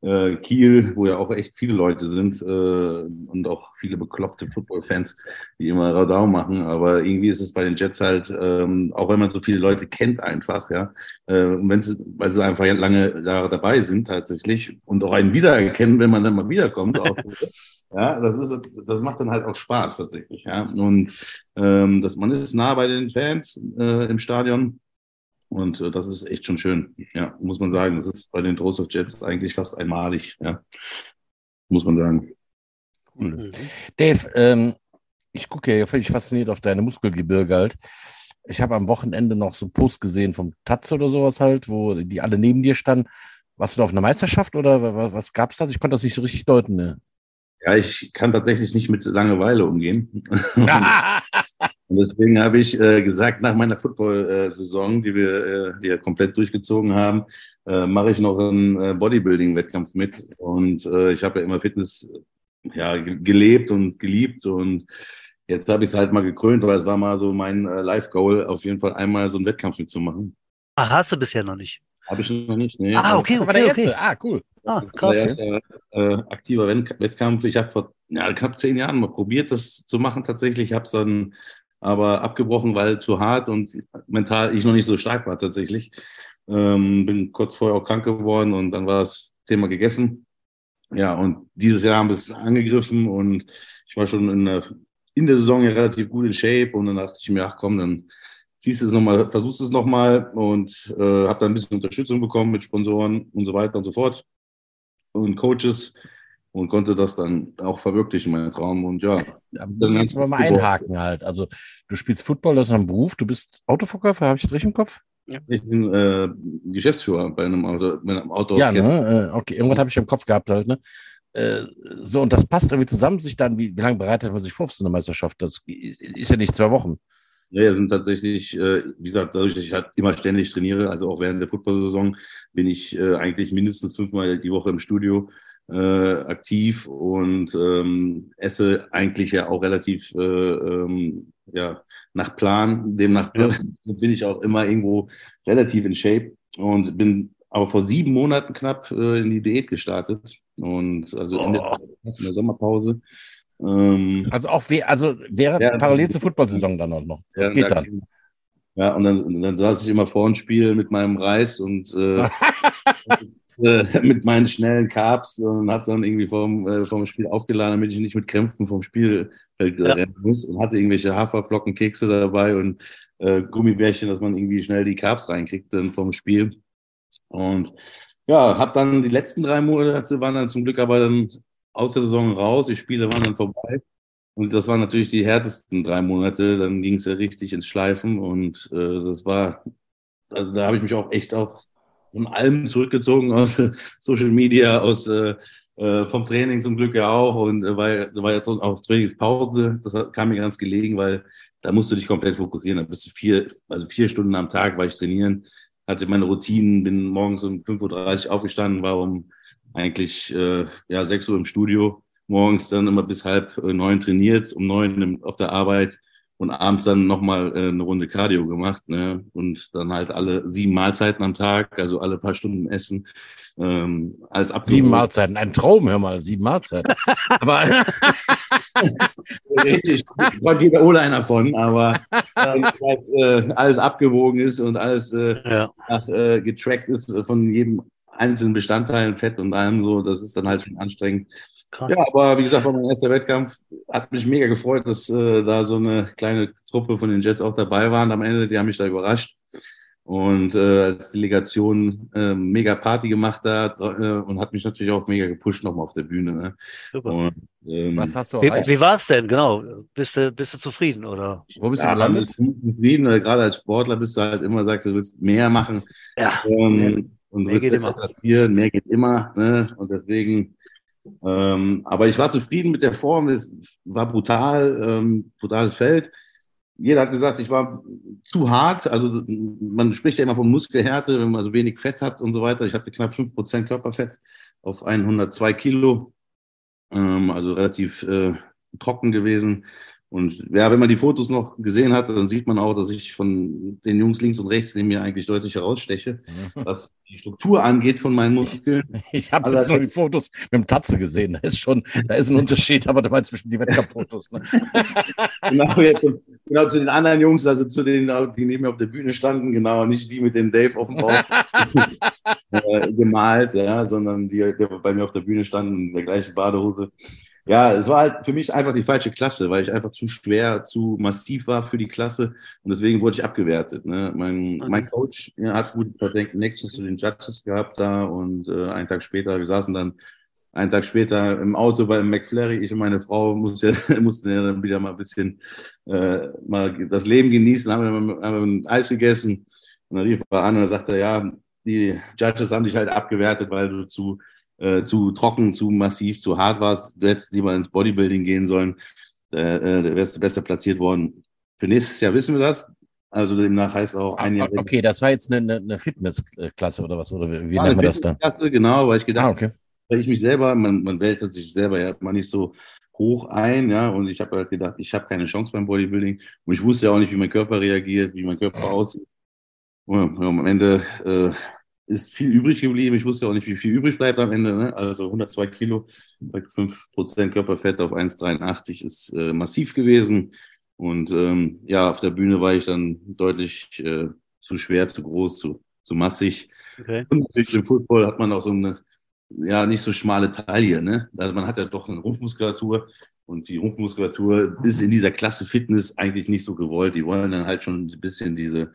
D: äh, Kiel, wo ja auch echt viele Leute sind äh, und auch viele bekloppte Football-Fans, die immer Radau machen. Aber irgendwie ist es bei den Jets halt, ähm, auch wenn man so viele Leute kennt einfach, ja, äh, und wenn sie, weil sie einfach lange Jahre dabei sind tatsächlich und auch einen wiedererkennen, wenn man dann mal wiederkommt. Auch, ja, das ist, das macht dann halt auch Spaß tatsächlich, ja. Und ähm, das, man ist nah bei den Fans äh, im Stadion und äh, das ist echt schon schön. Ja, muss man sagen. Das ist bei den Trost of Jets eigentlich fast einmalig. Ja, muss man sagen.
B: Cool. Mhm. Dave, ähm, ich gucke ja völlig fasziniert auf deine Muskelgebirge halt. Ich habe am Wochenende noch so einen Post gesehen vom Taz oder sowas halt, wo die alle neben dir standen. Warst du da auf einer Meisterschaft oder was, was gab es das? Ich konnte das nicht so richtig deuten. Ne?
D: Ja, ich kann tatsächlich nicht mit Langeweile umgehen. Und deswegen habe ich äh, gesagt, nach meiner Football-Saison, die wir äh, hier komplett durchgezogen haben, äh, mache ich noch einen äh, Bodybuilding-Wettkampf mit. Und äh, ich habe ja immer Fitness ja, gelebt und geliebt. Und jetzt habe ich es halt mal gekrönt, weil es war mal so mein äh, Life-Goal, auf jeden Fall einmal so einen Wettkampf mitzumachen.
A: Ach, hast du bisher noch nicht?
D: Habe ich noch nicht. Nee.
A: Ah, okay, okay,
B: der okay. Ah, cool.
D: Ah, krass. Der erste, äh, aktiver Wettkampf. Ich habe vor ja, knapp zehn Jahren mal probiert, das zu machen tatsächlich. Ich habe es dann aber abgebrochen, weil zu hart und mental ich noch nicht so stark war tatsächlich. Ähm, bin kurz vorher auch krank geworden und dann war das Thema gegessen. Ja, und dieses Jahr haben wir es angegriffen und ich war schon in der, in der Saison ja relativ gut in Shape und dann dachte ich mir, ach komm, dann ziehst du es nochmal, versuchst es nochmal und äh, habe dann ein bisschen Unterstützung bekommen mit Sponsoren und so weiter und so fort und Coaches und konnte das dann auch verwirklichen, meinen Traum. Und ja.
B: Da muss ich jetzt mal einhaken halt. Also du spielst Football, das ist ein Beruf, du bist Autoverkäufer, habe ich das richtig im Kopf?
D: Ja. Ich bin äh, Geschäftsführer bei einem Auto. Bei einem Auto
B: ja, ne? Äh, okay, irgendwas habe ich im Kopf gehabt halt, ne? Äh, so, und das passt irgendwie zusammen, sich dann, wie, wie lange bereitet man sich vor für so eine Meisterschaft? Das ist ja nicht zwei Wochen.
D: Ja, ja, sind tatsächlich, äh, wie gesagt, dadurch, dass ich halt immer ständig trainiere, also auch während der Football-Saison, bin ich äh, eigentlich mindestens fünfmal die Woche im Studio äh, aktiv und ähm, esse eigentlich ja auch relativ äh, ähm, ja, nach Plan. Demnach ja. bin ich auch immer irgendwo relativ in Shape und bin aber vor sieben Monaten knapp äh, in die Diät gestartet und also oh. in, der, Sommerpause.
B: Ähm, also auch we also während ja, parallel zur Football-Saison dann auch noch. Das ja, geht dann.
D: Ja, und dann, dann saß ich immer vor dem Spiel mit meinem Reis und äh, äh, mit meinen schnellen Carbs und habe dann irgendwie vom, äh, vom Spiel aufgeladen, damit ich nicht mit Krämpfen vom Spiel äh, ja. rennen muss und hatte irgendwelche Haferflocken, Kekse dabei und äh, Gummibärchen, dass man irgendwie schnell die Carbs reinkriegt dann vom Spiel. Und ja, habe dann die letzten drei Monate waren dann zum Glück aber dann aus der Saison raus. Die Spiele waren dann vorbei. Und das waren natürlich die härtesten drei Monate. Dann ging es ja richtig ins Schleifen und äh, das war, also da habe ich mich auch echt auch von allem zurückgezogen aus Social Media, aus äh, äh, vom Training zum Glück ja auch. Und äh, weil war jetzt auch Trainingspause, das kam mir ganz gelegen, weil da musst du dich komplett fokussieren. Da bist du vier, also vier Stunden am Tag war ich trainieren, hatte meine Routinen, bin morgens um 5.30 Uhr aufgestanden, war um eigentlich äh, ja, 6 Uhr im Studio, morgens dann immer bis halb äh, neun trainiert, um neun auf der Arbeit und abends dann nochmal äh, eine Runde Cardio gemacht, ne? Und dann halt alle sieben Mahlzeiten am Tag, also alle paar Stunden essen. Ähm, alles
B: ab. Sieben Mahlzeiten, ein Traum, hör mal, sieben Mahlzeiten. aber
D: Theoretisch konnte jeder oder einer von, aber äh, äh, alles abgewogen ist und alles äh, ja. nach, äh, getrackt ist von jedem einzelnen Bestandteil, Fett und allem so, das ist dann halt schon anstrengend. Krass. Ja, aber wie gesagt, mein erster Wettkampf hat mich mega gefreut, dass äh, da so eine kleine Truppe von den Jets auch dabei waren. Am Ende, die haben mich da überrascht. und äh, als Delegation äh, mega Party gemacht hat äh, und hat mich natürlich auch mega gepusht nochmal auf der Bühne. Ne?
A: Super. Und, ähm, Was hast du Wie, wie war es denn, genau? Bist du, bist du zufrieden oder?
D: Wo bist du ja, gelandet? Zufrieden, weil gerade als Sportler bist du halt immer, sagst du, willst mehr machen. Ja. Ähm, mehr, und mehr geht immer. Passieren, mehr geht immer. Ne? Und deswegen, ähm, aber ich war zufrieden mit der Form, es war brutal, ähm, brutales Feld jeder hat gesagt, ich war zu hart. Also man spricht ja immer von Muskelhärte, wenn man so wenig Fett hat und so weiter. Ich hatte knapp 5% Körperfett auf 102 Kilo. Ähm, also relativ äh, trocken gewesen. Und ja, wenn man die Fotos noch gesehen hat, dann sieht man auch, dass ich von den Jungs links und rechts neben mir eigentlich deutlich heraussteche, was die Struktur angeht von meinen Muskeln.
B: Ich, ich habe jetzt nur die Fotos mit dem Tatze gesehen. Da ist schon, da ist ein Unterschied, aber dabei zwischen die Wettkampffotos. Ne?
D: genau, jetzt, genau, zu den anderen Jungs, also zu denen, die neben mir auf der Bühne standen, genau, nicht die mit dem Dave auf dem Bauch äh, gemalt, ja, sondern die, die bei mir auf der Bühne standen in der gleichen Badehose ja, es war halt für mich einfach die falsche Klasse, weil ich einfach zu schwer, zu massiv war für die Klasse und deswegen wurde ich abgewertet. Ne? Mein, okay. mein Coach ja, hat gut Connections zu den Judges gehabt da und äh, einen Tag später, wir saßen dann einen Tag später im Auto bei McFlurry, ich und meine Frau mussten ja, mussten ja dann wieder mal ein bisschen äh, mal das Leben genießen, haben wir, haben wir ein Eis gegessen und dann rief er an und sagte, ja, die Judges haben dich halt abgewertet, weil du zu äh, zu trocken, zu massiv, zu hart warst. Du hättest lieber ins Bodybuilding gehen sollen. Äh, äh, wärst du besser platziert worden. Für nächstes Jahr wissen wir das. Also demnach heißt auch ein Jahr.
B: Okay, das war jetzt eine, eine Fitnessklasse oder was? Oder wie, wie nennt man das da?
D: Genau, weil ich gedacht, ah, okay. weil ich mich selber, man, man wälzt sich selber ja mal nicht so hoch ein, ja, und ich habe halt gedacht, ich habe keine Chance beim Bodybuilding und ich wusste ja auch nicht, wie mein Körper reagiert, wie mein Körper aussieht. Und am Ende äh, ist viel übrig geblieben. Ich wusste auch nicht, wie viel übrig bleibt am Ende. Ne? Also 102 Kilo bei 5% Körperfett auf 1,83 ist äh, massiv gewesen. Und ähm, ja, auf der Bühne war ich dann deutlich äh, zu schwer, zu groß, zu, zu massig. Okay. Und natürlich im Football hat man auch so eine, ja, nicht so schmale Taille. Ne? Also man hat ja doch eine Rumpfmuskulatur. Und die Rumpfmuskulatur ist in dieser Klasse Fitness eigentlich nicht so gewollt. Die wollen dann halt schon ein bisschen diese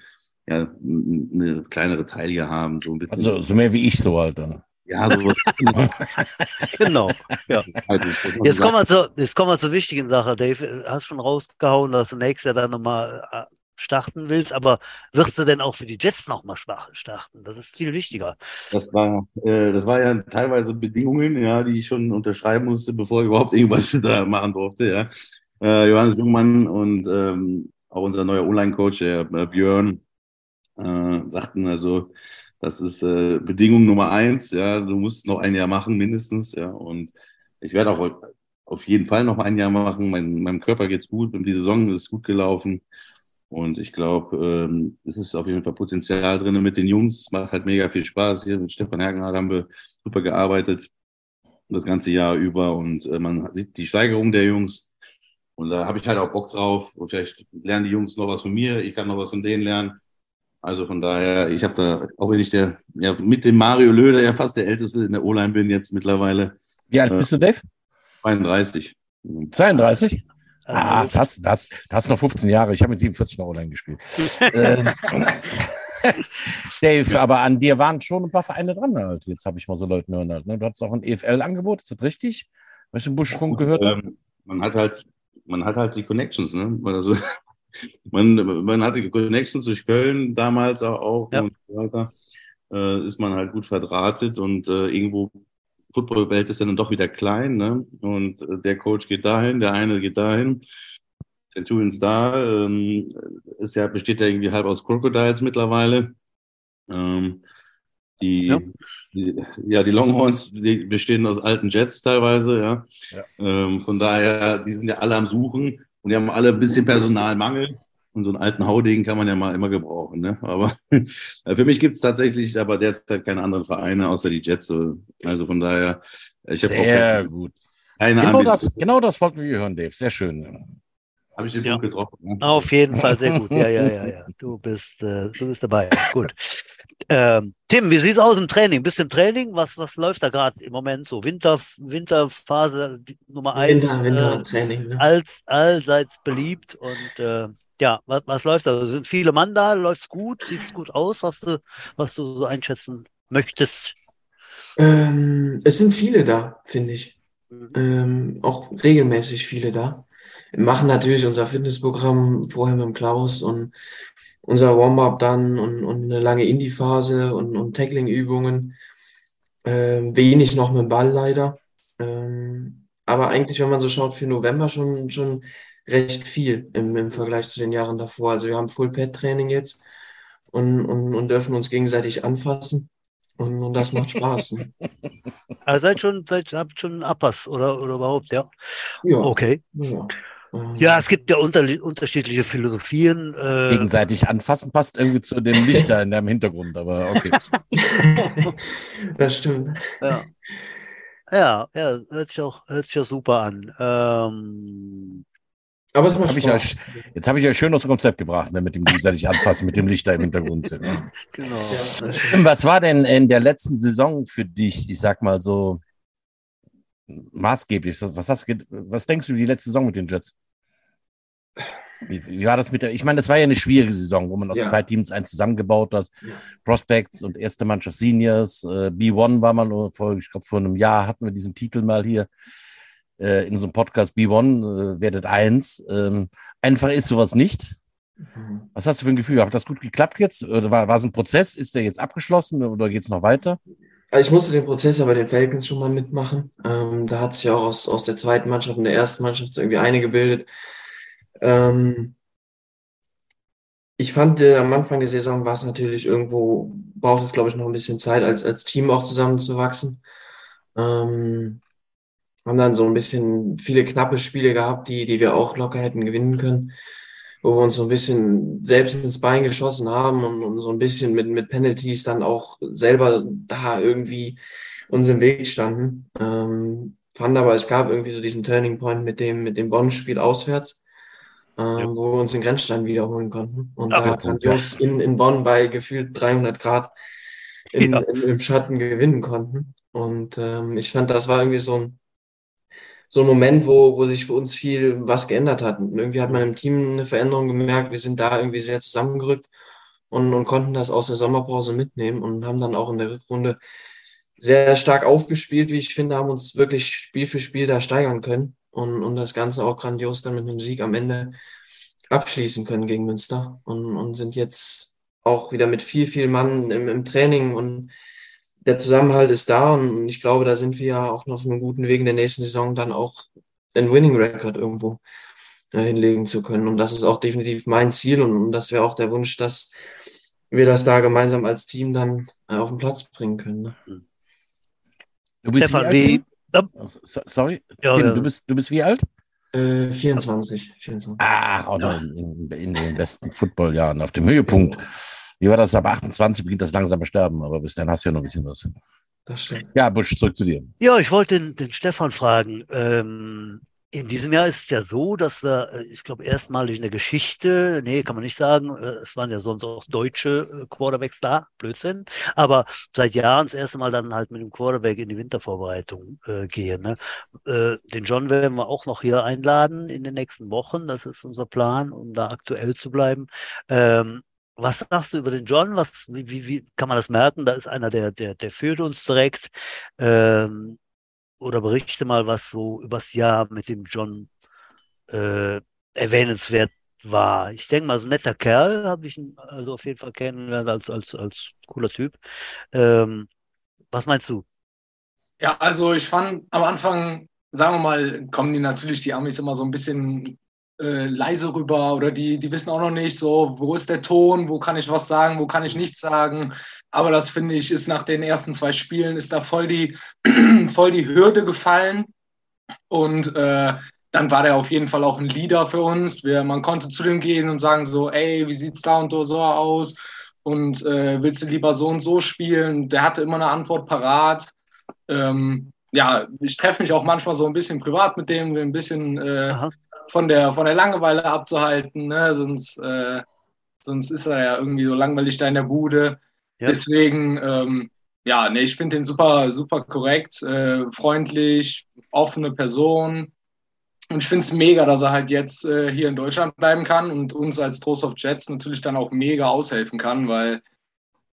D: ja, eine kleinere Taille haben. So ein bisschen.
B: Also so mehr wie ich so halt dann.
A: Ja, so. genau. Ja. Also, jetzt, kommen wir zur, jetzt kommen wir zur wichtigen Sache. Dave, hast schon rausgehauen, dass du nächstes Jahr dann nochmal äh, starten willst, aber wirst du denn auch für die Jets nochmal starten? Das ist viel wichtiger.
D: Das war, äh, das war ja teilweise Bedingungen, ja, die ich schon unterschreiben musste, bevor ich überhaupt irgendwas da machen durfte. Ja. Äh, Johannes Jungmann und ähm, auch unser neuer Online-Coach, der äh, Björn, äh, sagten also, das ist äh, Bedingung Nummer eins, ja, du musst noch ein Jahr machen mindestens, ja, und ich werde auch auf jeden Fall noch ein Jahr machen. Mein, meinem Körper geht's gut, die Saison ist gut gelaufen und ich glaube, ähm, es ist auf jeden Fall Potenzial drin mit den Jungs, macht halt mega viel Spaß. Hier mit Stefan Hergenhardt haben wir super gearbeitet das ganze Jahr über und äh, man sieht die Steigerung der Jungs. Und da habe ich halt auch Bock drauf. Und vielleicht lernen die Jungs noch was von mir, ich kann noch was von denen lernen. Also von daher, ich habe da, auch wenn ich der, ja, mit dem Mario Löder ja fast der Älteste in der O-Line bin jetzt mittlerweile.
B: Wie alt bist du, Dave?
D: 32.
B: 32? Ah, das, das, das noch 15 Jahre. Ich habe mit 47 noch O-Line gespielt. ähm, Dave, aber an dir waren schon ein paar Vereine dran. Halt. Jetzt habe ich mal so Leute hören. Halt, ne? Du hattest auch ein EFL-Angebot, ist das richtig? Was ich im Buschfunk gehört
D: ähm, man hat halt, man hat halt die Connections, ne? Also, man, man hatte Connections durch Köln damals auch ja. und so weiter. Äh, ist man halt gut verdrahtet und äh, irgendwo Footballwelt ist dann doch wieder klein, ne? Und äh, der Coach geht dahin, der eine geht dahin. Centurions da, ähm, ist ja, besteht ja irgendwie halb aus Crocodiles mittlerweile. Ähm, die, ja. die, ja, die Longhorns die bestehen aus alten Jets teilweise, ja. ja. Ähm, von daher, die sind ja alle am Suchen. Und die haben alle ein bisschen Personalmangel. Und so einen alten Haudegen kann man ja mal immer gebrauchen. Ne? Aber für mich gibt es tatsächlich aber derzeit keine anderen Vereine außer die Jets. Also von daher,
B: ich habe Sehr auch gut. Keine genau das, genau das wollten wir hören, Dave. Sehr schön.
A: Habe ich den ja. Punkt getroffen? Ne? Auf jeden Fall, sehr gut. Ja, ja, ja, ja. Du bist, äh, du bist dabei. gut. Ähm, Tim, wie sieht es aus im Training? Bist du im Training? Was, was läuft da gerade im Moment so? Winter, Winterphase Nummer eins. Winter, Wintertraining. Äh, ne? all, allseits beliebt und äh, ja, was, was läuft da? Sind viele Mann da? Läuft es gut? Sieht es gut aus, was du, was du so einschätzen möchtest?
C: Ähm, es sind viele da, finde ich. Mhm. Ähm, auch regelmäßig viele da. Wir machen natürlich unser Fitnessprogramm vorher mit dem Klaus und unser Warm-up dann und, und eine lange Indie-Phase und, und Tackling-Übungen. Ähm, wenig noch mit dem Ball leider. Ähm, aber eigentlich, wenn man so schaut, für November schon, schon recht viel im, im Vergleich zu den Jahren davor. Also wir haben Full-Pad-Training jetzt und, und, und dürfen uns gegenseitig anfassen. Und, und das macht Spaß. Ne?
A: Also seid schon, seid, habt schon einen Abpass oder, oder überhaupt, ja?
C: Ja.
A: Okay. Ja. Ja, es gibt ja unter, unterschiedliche Philosophien.
B: Äh, Gegenseitig anfassen passt irgendwie zu dem Lichter in deinem Hintergrund, aber okay.
C: das stimmt.
A: Ja. Ja, ja, hört sich auch, hört sich auch super an. Ähm,
C: aber es
B: jetzt habe ich, ja, jetzt hab ich ja schön aus dem Konzept gebracht, ne, mit dem gegenseitig anfassen, mit dem Lichter im Hintergrund. Ne? Genau. Ja. Was war denn in der letzten Saison für dich, ich sag mal so, maßgeblich? Was, hast, was denkst du über die letzte Saison mit den Jets? Wie, wie, war das mit der? Ich meine, das war ja eine schwierige Saison, wo man aus ja. zwei Teams eins zusammengebaut hat. Ja. Prospects und erste Mannschaft Seniors. Äh, B1 war man vor, ich glaube, vor einem Jahr hatten wir diesen Titel mal hier äh, in unserem Podcast B1, äh, werdet eins. Ähm, einfach ist sowas nicht. Mhm. Was hast du für ein Gefühl? Hat das gut geklappt jetzt? Oder war, war es ein Prozess? Ist der jetzt abgeschlossen oder geht es noch weiter?
C: Also ich musste den Prozess ja bei den Falcons schon mal mitmachen. Ähm, da hat sich ja auch aus, aus der zweiten Mannschaft und der ersten Mannschaft irgendwie eine gebildet. Ähm, ich fand, äh, am Anfang der Saison war es natürlich irgendwo, braucht es, glaube ich, noch ein bisschen Zeit, als, als Team auch zusammenzuwachsen. Ähm, haben dann so ein bisschen viele knappe Spiele gehabt, die, die wir auch locker hätten gewinnen können, wo wir uns so ein bisschen selbst ins Bein geschossen haben und, und so ein bisschen mit, mit Penalties dann auch selber da irgendwie uns im Weg standen. Ähm, fand aber, es gab irgendwie so diesen Turning Point mit dem, mit dem Bonn-Spiel auswärts, ähm, ja. wo wir uns den Grenzstein wiederholen konnten. Und Ach, da grandios in, in Bonn bei gefühlt 300 Grad in, ja. in, im Schatten gewinnen konnten. Und ähm, ich fand, das war irgendwie so ein, so ein Moment, wo, wo sich für uns viel was geändert hat. Und irgendwie hat man im Team eine Veränderung gemerkt. Wir sind da irgendwie sehr zusammengerückt und, und konnten das aus der Sommerpause mitnehmen und haben dann auch in der Rückrunde sehr stark aufgespielt, wie ich finde, haben uns wirklich Spiel für Spiel da steigern können und, und das Ganze auch grandios dann mit einem Sieg am Ende abschließen können gegen Münster und, und sind jetzt auch wieder mit viel, viel Mann im, im Training und der Zusammenhalt ist da und ich glaube, da sind wir ja auch noch auf einem guten Weg in der nächsten Saison dann auch einen Winning Record irgendwo äh, hinlegen zu können. Und das ist auch definitiv mein Ziel und, das wäre auch der Wunsch, dass wir das da gemeinsam als Team dann äh, auf den Platz bringen können. Ne?
B: Du bist Stefan, wie alt? Wie, sorry, ja, Tim, ja. Du, bist, du bist wie alt?
C: Äh, 24, 24.
B: Ach, auch noch in, in, in, den besten Footballjahren, auf dem Höhepunkt. Ja. Wie war das? Ab 28 beginnt das langsame Sterben, aber bis dann hast du ja noch ein bisschen was.
C: Das stimmt.
B: Ja, Busch, zurück zu dir.
A: Ja, ich wollte den, den Stefan fragen. Ähm, in diesem Jahr ist es ja so, dass wir, äh, ich glaube, erstmalig in der Geschichte, nee, kann man nicht sagen, äh, es waren ja sonst auch deutsche äh, Quarterbacks da, Blödsinn, aber seit Jahren das erste Mal dann halt mit dem Quarterback in die Wintervorbereitung äh, gehen. Ne? Äh, den John werden wir auch noch hier einladen in den nächsten Wochen, das ist unser Plan, um da aktuell zu bleiben. Ähm, was sagst du über den John? Was, wie, wie, wie kann man das merken? Da ist einer, der, der, der führt uns direkt. Ähm, oder berichte mal, was so übers Jahr mit dem John äh, erwähnenswert war. Ich denke mal, so ein netter Kerl habe ich ihn also auf jeden Fall kennengelernt als, als, als cooler Typ. Ähm, was meinst du?
E: Ja, also ich fand am Anfang, sagen wir mal, kommen die natürlich die Amis immer so ein bisschen äh, leise rüber oder die, die wissen auch noch nicht so, wo ist der Ton, wo kann ich was sagen, wo kann ich nichts sagen. Aber das finde ich, ist nach den ersten zwei Spielen, ist da voll die, voll die Hürde gefallen. Und äh, dann war der auf jeden Fall auch ein Leader für uns. Wir, man konnte zu dem gehen und sagen so, ey, wie sieht's da und so aus? Und äh, willst du lieber so und so spielen? Der hatte immer eine Antwort parat. Ähm, ja, ich treffe mich auch manchmal so ein bisschen privat mit dem, ein bisschen äh, von der, von der Langeweile abzuhalten, ne? sonst, äh, sonst ist er ja irgendwie so langweilig da in der Bude. Ja. Deswegen, ähm, ja, nee, ich finde den super, super korrekt, äh, freundlich, offene Person. Und ich finde es mega, dass er halt jetzt äh, hier in Deutschland bleiben kann und uns als Trost of Jets natürlich dann auch mega aushelfen kann, weil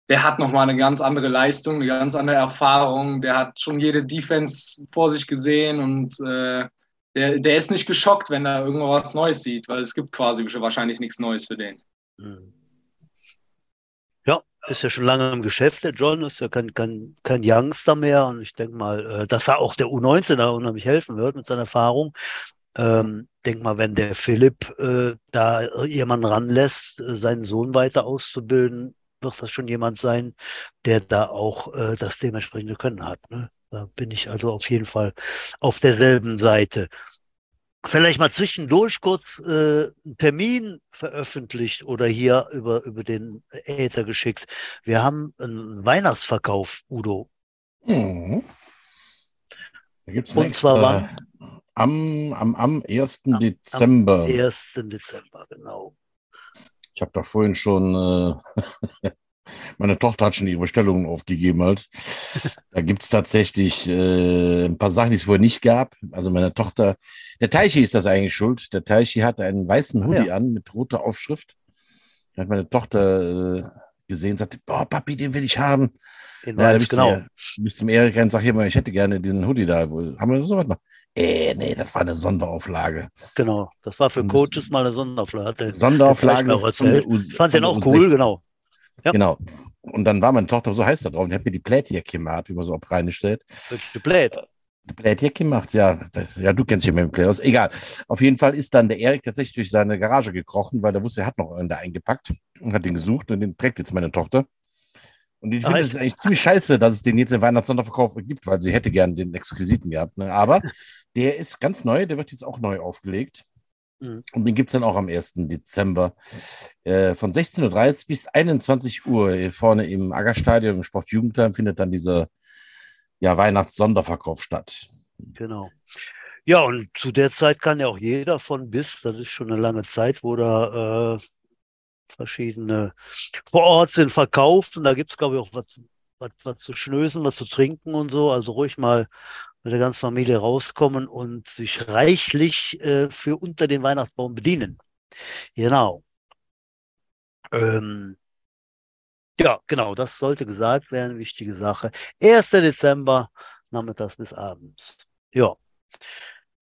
E: der hat nochmal eine ganz andere Leistung, eine ganz andere Erfahrung. Der hat schon jede Defense vor sich gesehen und äh, der, der ist nicht geschockt, wenn er irgendwas Neues sieht, weil es gibt quasi wahrscheinlich nichts Neues für den. Mhm.
A: Ja, ist ja schon lange im Geschäft. Der John ist ja kein, kein, kein Youngster mehr und ich denke mal, äh, dass er auch der U19 da unheimlich helfen wird mit seiner Erfahrung. Ähm, denk mal, wenn der Philipp äh, da jemanden ranlässt, äh, seinen Sohn weiter auszubilden, wird das schon jemand sein, der da auch äh, das dementsprechende Können hat. Ne? Da bin ich also auf jeden Fall auf derselben Seite. Vielleicht mal zwischendurch kurz äh, einen Termin veröffentlicht oder hier über, über den Äther geschickt. Wir haben einen Weihnachtsverkauf, Udo. Mhm.
B: Da gibt's Und zwar wann? Am, am, am 1. Am, Dezember. Am
A: 1. Dezember, genau.
B: Ich habe da vorhin schon, äh, meine Tochter hat schon ihre Bestellungen aufgegeben halt. Da gibt es tatsächlich äh, ein paar Sachen, die es vorher nicht gab. Also meine Tochter, der Teichi ist das eigentlich schuld. Der Teichi hat einen weißen Hoodie ja. an mit roter Aufschrift. Da hat meine Tochter äh, gesehen, sagte, boah, Papi, den will ich haben. Den ja, bist genau. Du zum Erik und sag hier mal, ich hätte gerne diesen Hoodie da. Haben wir so was mal? Äh, nee, das war eine Sonderauflage.
A: Genau, das war für Coaches mal eine Sonderauflage.
B: Sonderauflage.
A: Ich fand den auch cool, genau.
B: Ja. Genau. Und dann war meine Tochter so heiß da drauf und die hat mir die Plätjacke gemacht, wie man so auf Rheinisch sagt.
A: Die Plät.
B: Die Plätjacke gemacht, ja. Ja, du kennst dich mit dem Plät aus. Egal. Auf jeden Fall ist dann der Erik tatsächlich durch seine Garage gekrochen, weil er wusste, er hat noch einen da eingepackt und hat den gesucht und den trägt jetzt meine Tochter. Und ich finde es eigentlich ziemlich scheiße, dass es den jetzt im Weihnachtssonderverkauf gibt, weil sie hätte gern den Exquisiten gehabt. Ne? Aber der ist ganz neu, der wird jetzt auch neu aufgelegt. Mhm. Und den gibt es dann auch am 1. Dezember äh, von 16.30 Uhr bis 21 Uhr vorne im Aggerstadion im Sportjugendheim findet dann dieser ja, Weihnachts-Sonderverkauf statt.
A: Genau. Ja, und zu der Zeit kann ja auch jeder von bis, das ist schon eine lange Zeit, wo da äh, verschiedene vor Ort sind, verkaufen. Da gibt es, glaube ich, auch was, was, was zu schnösen, was zu trinken und so. Also ruhig mal mit der ganzen Familie rauskommen und sich reichlich äh, für unter den Weihnachtsbaum bedienen. Genau. Ähm, ja, genau, das sollte gesagt werden, wichtige Sache. 1. Dezember, nachmittags bis abends. Ja.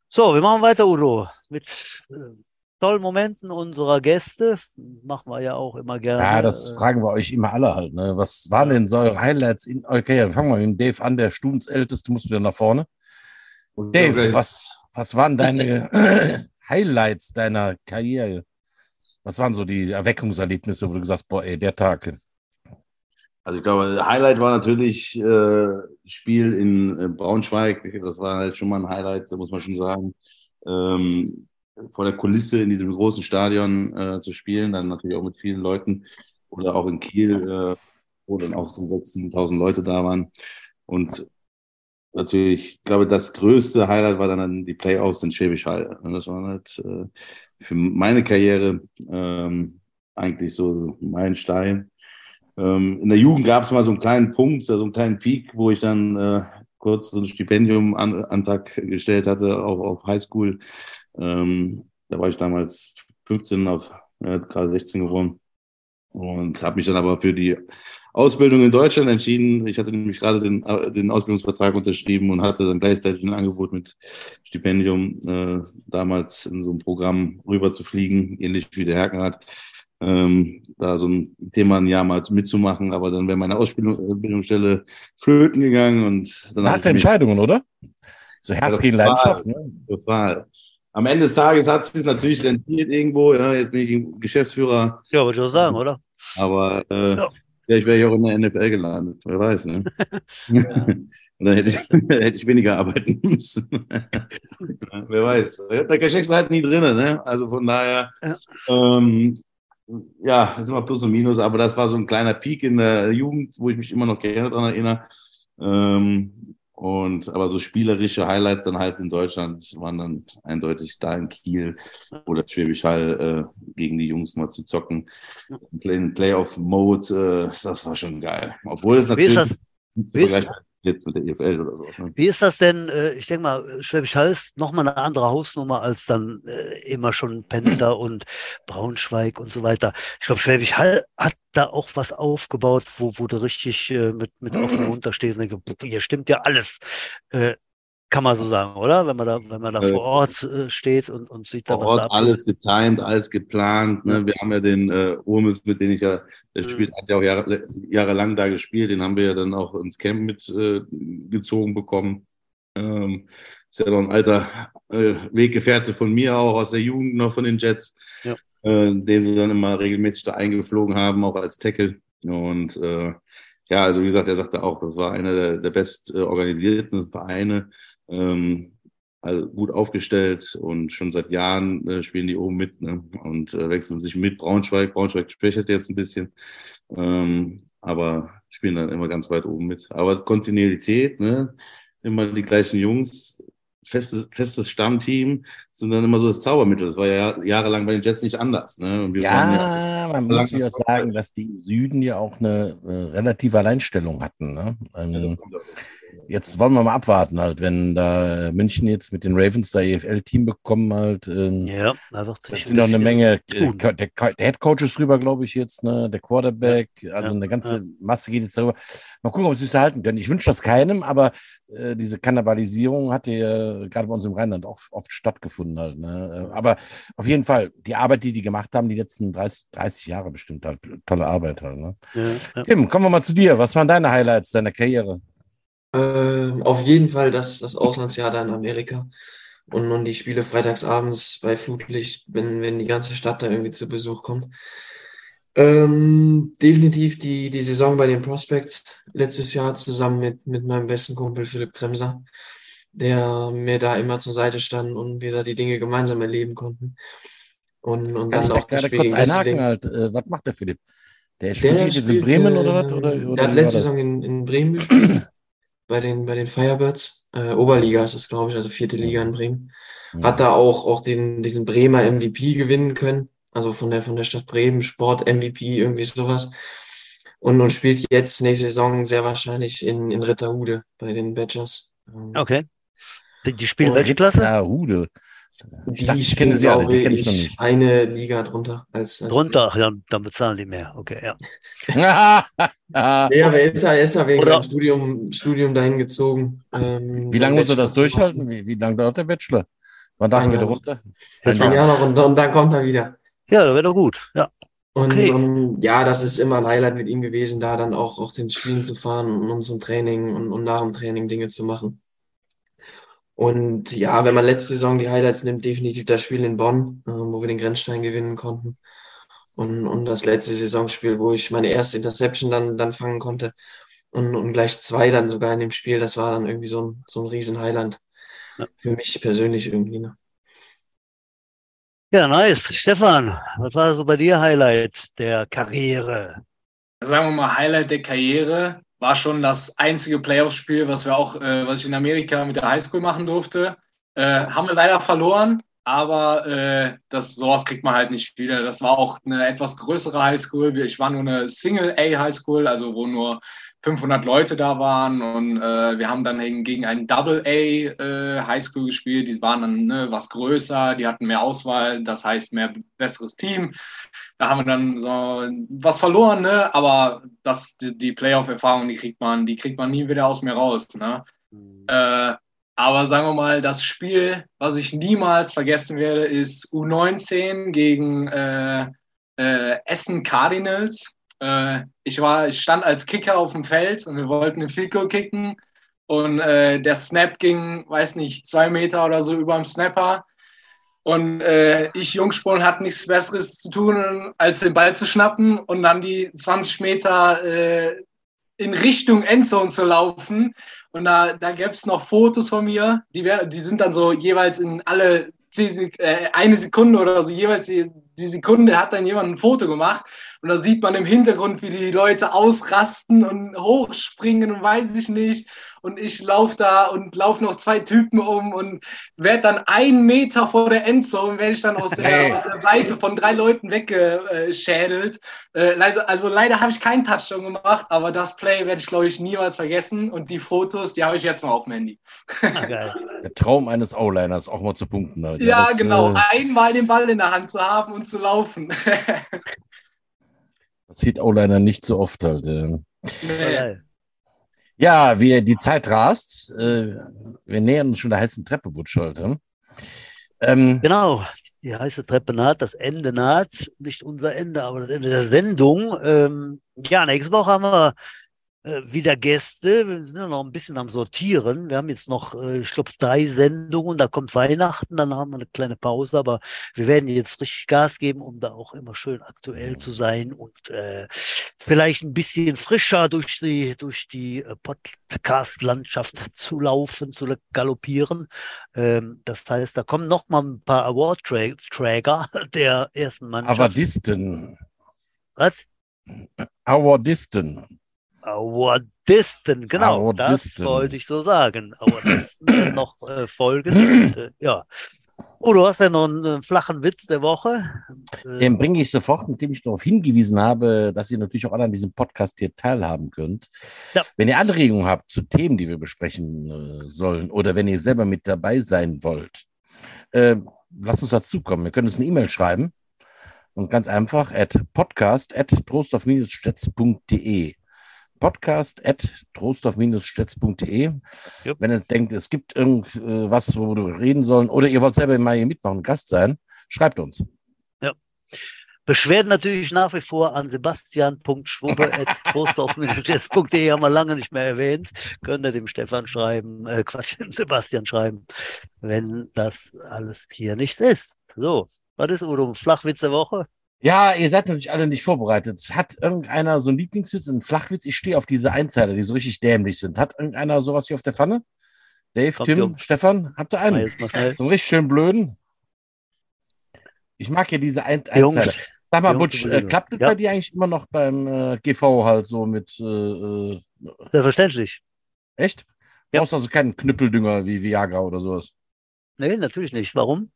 A: So, wir machen weiter, Udo, mit äh, tollen Momenten unserer Gäste. Machen wir ja auch immer gerne.
B: Ja, das fragen wir euch immer alle halt. Ne? Was waren denn so eure Highlights? In, okay, fangen wir mit Dave an, der Stundensälteste, muss wieder nach vorne. Und Dave, okay. was, was waren deine Highlights deiner Karriere? Was waren so die Erweckungserlebnisse, wo du gesagt hast, boah, ey, der Tag?
D: Also ich glaube, Highlight war natürlich äh, Spiel in äh, Braunschweig. Das war halt schon mal ein Highlight, da muss man schon sagen. Ähm, vor der Kulisse in diesem großen Stadion äh, zu spielen, dann natürlich auch mit vielen Leuten oder auch in Kiel, äh, wo dann auch so 6.000, 7.000 Leute da waren. Und natürlich, ich glaube, das größte Highlight war dann die Playoffs in Schwäbisch Hall. Und das war halt äh, für meine Karriere ähm, eigentlich so mein Stein. Ähm, in der Jugend gab es mal so einen kleinen Punkt, so einen kleinen Peak, wo ich dann äh, kurz so ein Stipendium an, Antrag gestellt hatte, auch auf Highschool ähm, da war ich damals 15, auf, ja, jetzt gerade 16 geworden. Und habe mich dann aber für die Ausbildung in Deutschland entschieden. Ich hatte nämlich gerade den, äh, den Ausbildungsvertrag unterschrieben und hatte dann gleichzeitig ein Angebot mit Stipendium, äh, damals in so einem Programm rüber zu fliegen, ähnlich wie der Herkenrad. Ähm, da so ein Thema ein Jahr mal mitzumachen, aber dann wäre meine Ausbildungsstelle flöten gegangen und dann.
B: Harte Entscheidungen, oder? So Herz gegen Leidenschaft, ne?
D: Total am Ende des Tages hat es sich natürlich rentiert irgendwo. Ja, jetzt bin ich Geschäftsführer.
A: Ja, würde ich auch sagen, oder?
D: Aber äh, ja. vielleicht wäre ich auch in der NFL gelandet. Wer weiß, ne? Und dann hätte ich, hätte ich, weniger arbeiten müssen. Wer weiß. Da steckst du halt nie drin, ne? Also von daher, ja. Ähm, ja, das ist immer Plus und Minus, aber das war so ein kleiner Peak in der Jugend, wo ich mich immer noch gerne daran erinnere. Ähm, und aber so spielerische Highlights dann halt in Deutschland waren dann eindeutig da in Kiel oder Schwäbisch Hall äh, gegen die Jungs mal zu zocken. Play Playoff-Mode, äh, das war schon geil. Obwohl es natürlich.
A: Wie ist das,
D: jetzt mit der EFL oder sowas. Ne?
A: Wie ist das denn? Äh, ich denke mal, Schwäbisch Hall ist nochmal eine andere Hausnummer als dann äh, immer schon Penta und Braunschweig und so weiter. Ich glaube, Schwäbisch Hall hat da auch was aufgebaut, wo, wo du richtig äh, mit, mit offenem Mund stehst und denkst, hier stimmt ja alles. Äh, kann man so sagen, oder? Wenn man da, wenn man da vor Ort äh, steht und, und sieht
D: da
A: vor
D: was Ort alles getimed, alles geplant. Ne? Wir haben ja den äh, Urmes, mit dem ich ja, der mhm. spielt, hat ja auch Jahre, jahrelang da gespielt, den haben wir ja dann auch ins Camp mitgezogen äh, bekommen. Ähm, ist ja noch ein alter äh, Weggefährte von mir auch aus der Jugend noch von den Jets, ja. äh, den sie dann immer regelmäßig da eingeflogen haben, auch als Tackle. Und äh, ja, also wie gesagt, er sagte auch, das war einer der, der best organisierten Vereine ähm, also gut aufgestellt und schon seit Jahren äh, spielen die oben mit ne? und äh, wechseln sich mit Braunschweig. Braunschweig schwächert jetzt ein bisschen, ähm, aber spielen dann immer ganz weit oben mit. Aber Kontinuität, ne? immer die gleichen Jungs, festes, festes Stammteam sind dann immer so das Zaubermittel. Das war ja jahrelang bei den Jets nicht anders. Ne?
B: ja, man muss ja sagen, dass die im Süden ja auch eine äh, relative Alleinstellung hatten. Ne? Ähm, ja, Jetzt wollen wir mal abwarten, halt, wenn da München jetzt mit den Ravens da EFL-Team bekommen, halt. Ähm, ja, da wird sich. Das sind noch eine Menge. Äh, der, der, Head Coach ist rüber, glaube ich, jetzt, ne? Der Quarterback, ja, also ja, eine ganze ja. Masse geht jetzt darüber. Mal gucken, ob sie es halten können. Ich wünsche das keinem, aber äh, diese Kannibalisierung hat ja gerade bei uns im Rheinland auch oft stattgefunden, halt. Ne? Aber auf jeden Fall, die Arbeit, die die gemacht haben, die letzten 30, 30 Jahre bestimmt halt, tolle Arbeit halt. Ne? Tim, kommen wir mal zu dir. Was waren deine Highlights deiner Karriere?
C: Ähm, auf jeden Fall das, das Auslandsjahr da in Amerika. Und, und die Spiele freitagsabends bei Flutlicht, wenn, wenn die ganze Stadt da irgendwie zu Besuch kommt. Ähm, definitiv die, die Saison bei den Prospects letztes Jahr zusammen mit, mit meinem besten Kumpel Philipp Kremser, der mir da immer zur Seite stand und wir da die Dinge gemeinsam erleben konnten. Und, und dann auch
B: das Spiel kurz einhaken halt. Äh, was macht der Philipp? Der spielt der jetzt in Bremen oder was? Oder,
C: oder der hat letzte Saison in, in Bremen gespielt bei den, bei den Firebirds. Äh, Oberliga ist das, glaube ich, also vierte Liga in Bremen. Mhm. Hat da auch, auch den, diesen Bremer MVP gewinnen können. Also von der, von der Stadt Bremen, Sport MVP, irgendwie sowas. Und, und spielt jetzt nächste Saison sehr wahrscheinlich in, in Ritterhude bei den Badgers.
A: Okay. Die, die spielen welche Klasse?
B: Ritterhude.
C: Die, die ich kenne sie alle, die kenne ich noch nicht. Eine Liga drunter. Als,
A: als drunter, ja, dann bezahlen die mehr. Okay, ja.
C: ja, aber er ist ja, ist ja wegen seinem Studium, Studium dahin gezogen.
B: Ähm, wie lange muss er das durchhalten? Wie, wie lange dauert der Bachelor? Wann darf er wieder runter?
C: Ein Jahr. Jahr noch und, und, dann kommt er wieder.
A: Ja, das wäre doch gut. Ja.
C: Okay. Und, und, ja, das ist immer ein Highlight mit ihm gewesen, da dann auch, auch den Spielen zu fahren und zum Training und, und nach dem Training Dinge zu machen. Und ja, wenn man letzte Saison die Highlights nimmt, definitiv das Spiel in Bonn, äh, wo wir den Grenzstein gewinnen konnten. Und, und das letzte Saisonspiel, wo ich meine erste Interception dann, dann fangen konnte. Und, und gleich zwei dann sogar in dem Spiel. Das war dann irgendwie so ein, so ein riesen. Ja. Für mich persönlich irgendwie. Ne?
A: Ja, nice. Stefan, was war so bei dir Highlight der Karriere?
E: Sagen wir mal Highlight der Karriere war schon das einzige Playoff-Spiel, was wir auch, äh, was ich in Amerika mit der Highschool machen durfte. Äh, haben wir leider verloren, aber äh, das, sowas kriegt man halt nicht wieder. Das war auch eine etwas größere Highschool. Ich war nur eine Single-A-Highschool, also wo nur 500 Leute da waren und äh, wir haben dann gegen einen Double A äh, gespielt. Die waren dann ne, was größer, die hatten mehr Auswahl, das heißt mehr besseres Team. Da haben wir dann so was verloren, ne? aber das, die, die Playoff-Erfahrung, die kriegt man, die kriegt man nie wieder aus mir raus. Ne? Mhm. Äh, aber sagen wir mal, das Spiel, was ich niemals vergessen werde, ist U19 gegen äh, äh, Essen Cardinals. Äh, ich, war, ich stand als Kicker auf dem Feld und wir wollten eine Goal kicken. Und äh, der Snap ging, weiß nicht, zwei Meter oder so über dem Snapper. Und äh, ich, Jungspund, hatte nichts Besseres zu tun, als den Ball zu schnappen und dann die 20 Meter äh, in Richtung Endzone zu laufen. Und da, da gäbe es noch Fotos von mir, die, wär, die sind dann so jeweils in alle äh, eine Sekunde oder so jeweils die Sekunde hat dann jemand ein Foto gemacht und da sieht man im Hintergrund, wie die Leute ausrasten und hochspringen und weiß ich nicht. Und ich laufe da und laufe noch zwei Typen um und werde dann einen Meter vor der Endzone, werde ich dann aus der, hey. aus der Seite von drei Leuten weggeschädelt. Also, also leider habe ich keinen Touchdown gemacht, aber das Play werde ich, glaube ich, niemals vergessen. Und die Fotos, die habe ich jetzt noch auf dem Handy.
B: Ah, geil. Der Traum eines O-Liners, auch mal zu punkten.
E: Alter. Ja, das, genau. Äh... Einmal den Ball in der Hand zu haben und zu laufen.
B: das sieht O-Liner nicht so oft halt. Äh. Nee. Ja, wie die Zeit rast. Äh, wir nähern uns schon der heißen Treppe, Butscholter.
A: Ähm, genau, die heiße Treppe naht, das Ende naht. Nicht unser Ende, aber das Ende der Sendung. Ähm, ja, nächste Woche haben wir wieder Gäste. Wir sind ja noch ein bisschen am Sortieren. Wir haben jetzt noch, äh, ich glaube, drei Sendungen. Da kommt Weihnachten, dann haben wir eine kleine Pause. Aber wir werden jetzt richtig Gas geben, um da auch immer schön aktuell zu sein und äh, vielleicht ein bisschen frischer durch die, durch die äh, Podcast-Landschaft zu laufen, zu galoppieren. Ähm, das heißt, da kommen noch mal ein paar Award-Träger der ersten Mannschaft.
B: Awardisten.
A: Was?
B: Awardisten.
A: Awardisten, genau, Awardisten. das wollte ich so sagen. Awardisten noch äh, folgen. Äh, ja. Oh, du hast ja noch einen, einen flachen Witz der Woche.
B: Den bringe ich sofort, mit dem ich darauf hingewiesen habe, dass ihr natürlich auch alle an diesem Podcast hier teilhaben könnt. Ja. Wenn ihr Anregungen habt zu Themen, die wir besprechen äh, sollen, oder wenn ihr selber mit dabei sein wollt, äh, lasst uns dazukommen. Wir können uns eine E-Mail schreiben und ganz einfach at podcast at trostorf-stetz.de podcast.trostorf-stetz.de. Wenn ihr denkt, es gibt irgendwas, wo wir reden sollen, oder ihr wollt selber mal hier mitmachen, Gast sein, schreibt uns.
A: Ja. Beschwerden natürlich nach wie vor an sebastian.schwuppe.trostorf-jazz.de, haben wir lange nicht mehr erwähnt. Könnt ihr dem Stefan schreiben, äh, Quatsch, dem Sebastian schreiben, wenn das alles hier nichts ist. So, was ist Udo? Flachwitz der Woche?
B: Ja, ihr seid natürlich alle nicht vorbereitet. Hat irgendeiner so einen Lieblingswitz, einen Flachwitz? Ich stehe auf diese Einzeiler, die so richtig dämlich sind. Hat irgendeiner sowas hier auf der Pfanne? Dave, Kommt Tim. Stefan, habt ihr einen? So einen richtig schön blöden. Ich mag ja diese Ein Einzeiler. Sag mal, Butch, äh, klappt das ja. bei dir eigentlich immer noch beim äh, GV halt so mit. Äh, äh
A: Selbstverständlich.
B: Echt? Ja. Brauchst also keinen Knüppeldünger wie Viagra oder sowas?
A: Nee, natürlich nicht. Warum?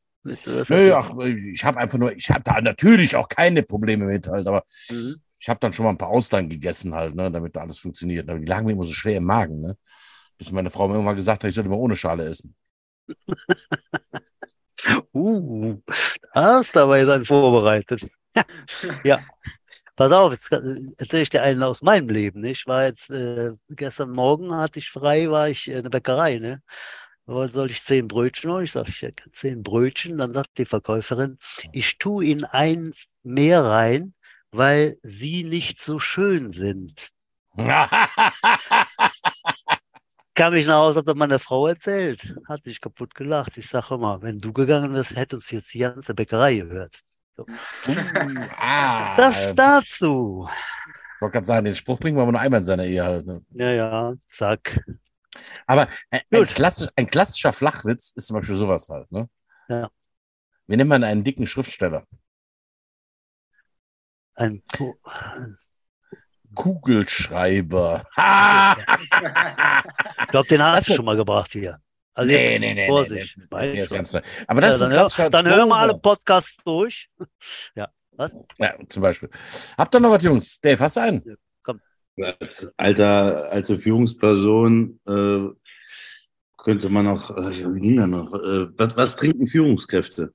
B: Nö, ach, ich habe einfach nur, ich habe da natürlich auch keine Probleme mit halt, aber mhm. ich habe dann schon mal ein paar Austern gegessen halt, ne, damit da alles funktioniert. Aber die lagen mir immer so schwer im Magen, ne? Bis meine Frau mir irgendwann gesagt hat, ich sollte mal ohne Schale essen.
A: uh, das ist aber dann vorbereitet. ja. Pass auf, jetzt erzähle ich dir einen aus meinem Leben. Ich war jetzt, äh, gestern Morgen hatte ich frei, war ich in der Bäckerei, ne? Soll ich zehn Brötchen holen? Ich sage, ich zehn Brötchen. Dann sagt die Verkäuferin, ich tue Ihnen eins mehr rein, weil Sie nicht so schön sind. Kam ich nach Hause, hat meine Frau erzählt. Hat sich kaputt gelacht. Ich sage immer, wenn du gegangen wärst, hätte uns jetzt die ganze Bäckerei gehört. So. Ah, das dazu.
B: Ich wollte gerade sagen, den Spruch bringen wir aber nur einmal in seiner Ehe halt. Ne?
A: Ja, ja, zack.
B: Aber ein, ein, klassisch, ein, klassischer Flachwitz ist zum Beispiel sowas halt, ne?
A: Ja.
B: Wir nehmen mal einen dicken Schriftsteller.
A: Ein
B: Kugelschreiber.
A: ich glaube, den hast du schon mal gebracht hier.
B: Also nee, nee, nee,
A: Vorsicht.
B: Nee,
A: nee,
B: ganz Aber das ja,
A: ist dann, dann hören wir alle Podcasts durch. ja.
B: Was? Ja, zum Beispiel. Habt ihr noch was, Jungs? Dave, hast du einen?
D: Als alter, alte Führungsperson äh, könnte man auch, äh, ging da noch? Äh, was, was, trinken Führungskräfte?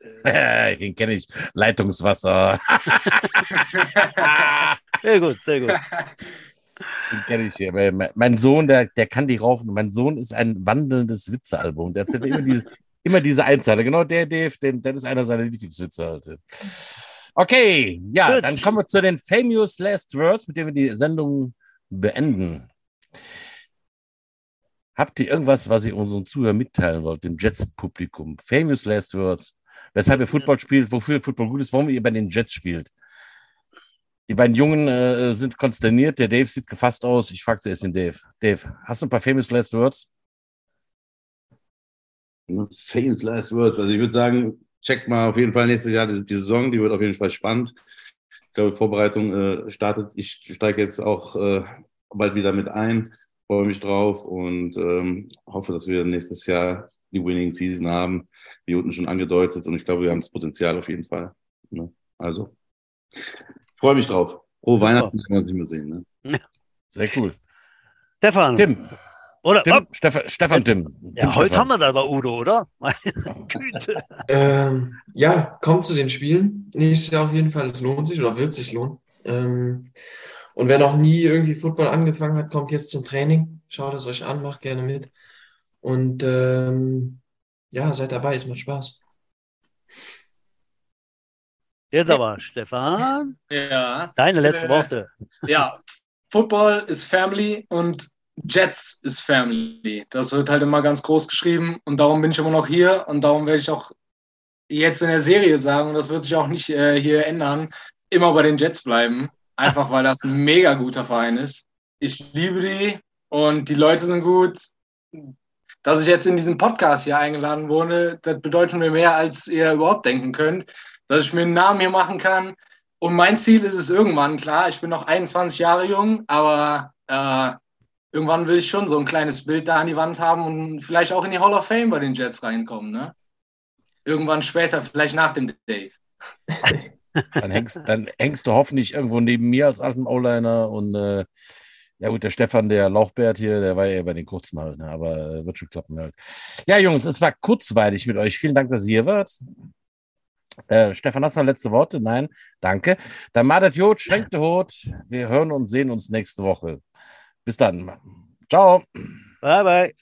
B: Den kenne ich. Leitungswasser.
A: sehr gut, sehr gut.
B: Den kenne ich hier. Mein Sohn, der, der kann die raufen. Mein Sohn ist ein wandelndes Witzealbum. Der erzählt immer diese, immer diese Einzeile. Genau der Dave, den, das ist einer seiner Lieblingswitze. Halt. Okay, ja, Gut. dann kommen wir zu den famous last words, mit denen wir die Sendung beenden. Habt ihr irgendwas, was ihr unseren Zuhörern mitteilen wollt, dem Jets-Publikum? Famous last words. Weshalb ihr Football spielt, wofür Football gut ist, warum ihr bei den Jets spielt. Die beiden Jungen äh, sind konsterniert. Der Dave sieht gefasst aus. Ich frage zuerst den Dave. Dave, hast du ein paar famous last words?
D: Famous last words. Also ich würde sagen, checkt mal auf jeden Fall nächstes Jahr die, die Saison, die wird auf jeden Fall spannend. Ich glaube, Vorbereitung äh, startet. Ich steige jetzt auch äh, bald wieder mit ein, freue mich drauf und ähm, hoffe, dass wir nächstes Jahr die Winning Season haben, wie unten schon angedeutet. Und ich glaube, wir haben das Potenzial auf jeden Fall. Ne? Also, freue mich drauf. Frohe Weihnachten, wenn wir uns nicht mehr sehen.
B: Ne? Sehr cool.
A: Stefan.
B: Tim. Oder Tim, Stefan, Stefan Tim.
A: Ja,
B: Tim
A: heute
B: Stefan.
A: haben wir da aber Udo, oder? Meine Güte.
C: Ähm, ja, kommt zu den Spielen. Nächstes Jahr auf jeden Fall. Es lohnt sich oder wird sich lohnen. Ähm, und wer noch nie irgendwie Football angefangen hat, kommt jetzt zum Training. Schaut es euch an, macht gerne mit. Und ähm, ja, seid dabei, es macht Spaß.
A: Jetzt aber, Stefan,
E: Ja.
A: deine letzten
E: Äh,
A: Worte.
E: Ja, Football ist Family und Jets ist Family. Das wird halt immer ganz groß geschrieben und darum bin ich immer noch hier und darum werde ich auch jetzt in der Serie sagen, und das wird sich auch nicht äh, hier ändern, immer bei den Jets bleiben. Einfach weil das ein mega guter Verein ist. Ich liebe die und die Leute sind gut. Dass ich jetzt in diesen Podcast hier eingeladen wurde, das bedeutet mir mehr, als ihr überhaupt denken könnt. Dass ich mir einen Namen hier machen kann. Und mein Ziel ist es irgendwann, klar, ich bin noch 21 Jahre jung, aber äh, irgendwann will ich schon so ein kleines Bild da an die Wand haben und vielleicht auch in die Hall of Fame bei den Jets reinkommen. Ne? Irgendwann später, vielleicht nach dem Dave.
B: Dann hängst, dann hängst du hoffentlich irgendwo neben mir als alten O-Liner und äh, ja gut, der Stefan, der Lauchbärt hier, der war ja bei den kurzen halt, ne? aber äh, wird schon klappen halt. Ja, Jungs, es war kurzweilig mit euch. Vielen Dank, dass ihr hier wart. Äh, Stefan, hast du noch letzte Worte? Nein, danke. Dann madet Jod, schwenkt der Hut. Wir hören und sehen uns nächste Woche. Bis dann. Ciao.
A: Bye, bye.